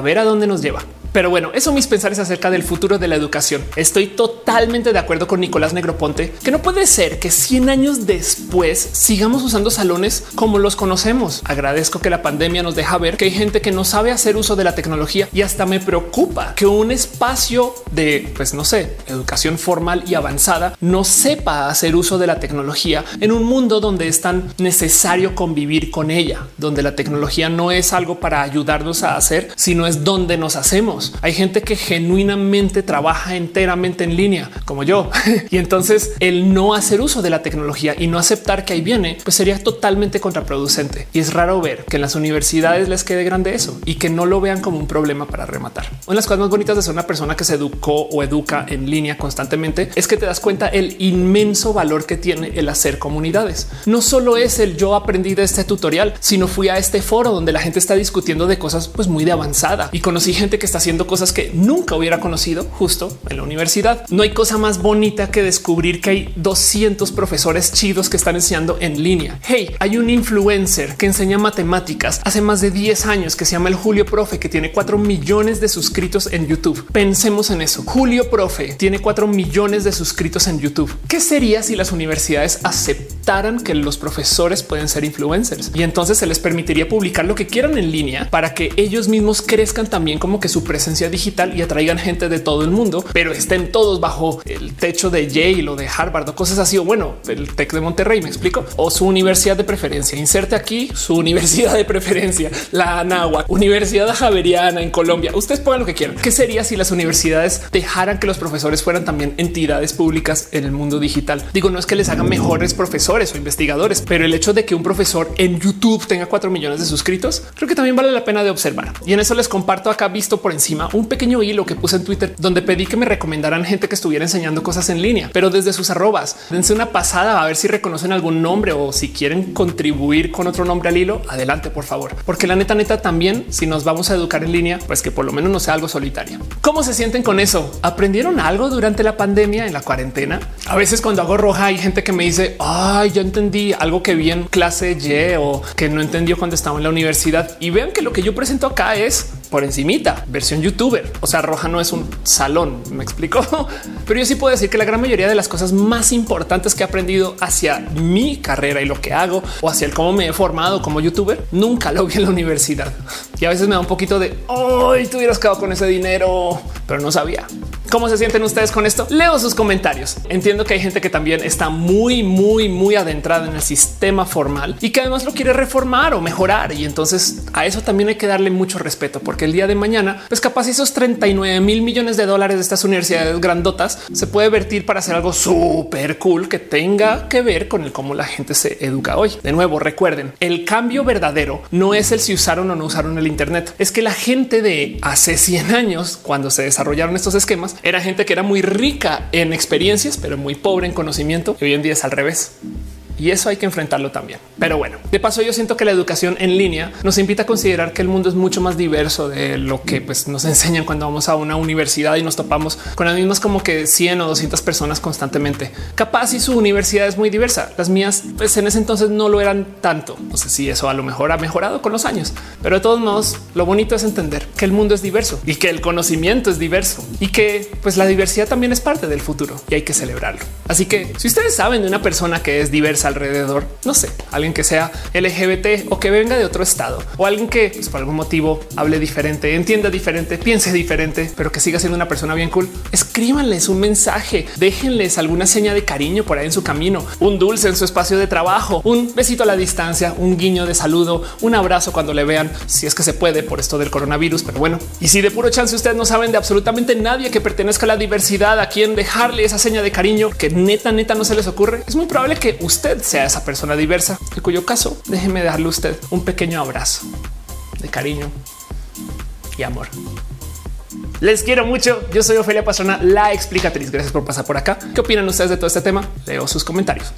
ver a dónde nos lleva. Pero bueno, eso mis pensares acerca del futuro de la educación. Estoy totalmente de acuerdo con Nicolás Negroponte, que no puede ser que 100 años después sigamos usando salones como los conocemos. Agradezco que la pandemia nos deja ver que hay gente que no sabe hacer uso de la tecnología y hasta me preocupa que un espacio de, pues no sé, educación formal y avanzada no sepa hacer uso de la tecnología en un mundo donde es tan necesario convivir con ella, donde la tecnología no es algo para ayudarnos a hacer, sino es donde nos hacemos. Hay gente que genuinamente trabaja enteramente en línea, como yo. (laughs) y entonces el no hacer uso de la tecnología y no aceptar que ahí viene, pues sería totalmente contraproducente. Y es raro ver que en las universidades les quede grande eso y que no lo vean como un problema para rematar. Una de las cosas más bonitas de ser una persona que se educó o educa en línea constantemente es que te das cuenta el inmenso valor que tiene el hacer comunidades. No solo es el yo aprendí de este tutorial, sino fui a este foro donde la gente está discutiendo de cosas pues muy de avanzada y conocí gente que está haciendo cosas que nunca hubiera conocido justo en la universidad. No hay cosa más bonita que descubrir que hay 200 profesores chidos que están enseñando en línea. Hey, hay un influencer que enseña matemáticas hace más de 10 años que se llama el Julio Profe, que tiene 4 millones de suscritos en YouTube. Pensemos en eso. Julio Profe tiene 4 millones de suscritos en YouTube. ¿Qué sería si las universidades aceptaran que los profesores pueden ser influencers y entonces se les permitiría publicar lo que quieran en línea para que ellos mismos crezcan también como que su presencia digital y atraigan gente de todo el mundo, pero estén todos bajo el techo de Yale o de Harvard o cosas así. O bueno, el Tec de Monterrey, me explico, o su universidad de preferencia. Inserte aquí su universidad de preferencia, la Anáhuac, Universidad Javeriana en Colombia. Ustedes pongan lo que quieran. ¿Qué sería si las universidades dejaran que los profesores fueran también entidades públicas en el mundo digital? Digo, no es que les hagan mejores profesores o investigadores, pero el hecho de que un profesor en YouTube tenga cuatro millones de suscritos, creo que también vale la pena de observar. Y en eso les comparto acá visto por encima un pequeño hilo que puse en Twitter donde pedí que me recomendaran gente que estuviera enseñando cosas en línea, pero desde sus arrobas. Dense una pasada a ver si reconocen algún nombre o si quieren contribuir con otro nombre al hilo. Adelante, por favor, porque la neta, neta también, si nos vamos a educar en línea, pues que por lo menos no sea algo solitario. ¿Cómo se sienten con eso? ¿Aprendieron algo durante la pandemia en la cuarentena? A veces cuando hago roja hay gente que me dice, ay, yo entendí algo que vi en clase Y o que no entendió cuando estaba en la universidad. Y vean que lo que yo presento acá es por encimita, versión youtuber. O sea, Roja no es un salón, me explico. (laughs) Pero yo sí puedo decir que la gran mayoría de las cosas más importantes que he aprendido hacia mi carrera y lo que hago o hacia el cómo me he formado como youtuber, nunca lo vi en la universidad. Y a veces me da un poquito de hoy te hubieras quedado con ese dinero, pero no sabía. ¿Cómo se sienten ustedes con esto? Leo sus comentarios. Entiendo que hay gente que también está muy, muy, muy adentrada en el sistema formal y que además lo quiere reformar o mejorar. Y entonces a eso también hay que darle mucho respeto, porque el día de mañana, pues capaz esos 39 mil millones de dólares de estas universidades grandotas se puede vertir para hacer algo súper cool que tenga que ver con el cómo la gente se educa hoy. De nuevo, recuerden, el cambio verdadero no es el si usaron o no usaron el Internet, es que la gente de hace 100 años, cuando se desarrollaron estos esquemas, era gente que era muy rica en experiencias, pero muy pobre en conocimiento. Y hoy en día es al revés y eso hay que enfrentarlo también. Pero bueno, de paso yo siento que la educación en línea nos invita a considerar que el mundo es mucho más diverso de lo que pues, nos enseñan cuando vamos a una universidad y nos topamos con las mismas como que 100 o 200 personas constantemente. Capaz y su universidad es muy diversa. Las mías pues en ese entonces no lo eran tanto. No sé si eso a lo mejor ha mejorado con los años, pero de todos modos lo bonito es entender que el mundo es diverso y que el conocimiento es diverso y que pues la diversidad también es parte del futuro y hay que celebrarlo. Así que si ustedes saben de una persona que es diversa, alrededor, no sé, alguien que sea LGBT o que venga de otro estado o alguien que pues, por algún motivo hable diferente, entienda diferente, piense diferente, pero que siga siendo una persona bien cool. Escríbanles un mensaje, déjenles alguna seña de cariño por ahí en su camino, un dulce en su espacio de trabajo, un besito a la distancia, un guiño de saludo, un abrazo cuando le vean, si es que se puede por esto del coronavirus. Pero bueno, y si de puro chance ustedes no saben de absolutamente nadie que pertenezca a la diversidad, a quien dejarle esa seña de cariño que neta, neta no se les ocurre, es muy probable que sea esa persona diversa, en cuyo caso déjeme darle a usted un pequeño abrazo de cariño y amor. Les quiero mucho. Yo soy Ofelia Pastrana, la explicatriz. Gracias por pasar por acá. ¿Qué opinan ustedes de todo este tema? Leo sus comentarios.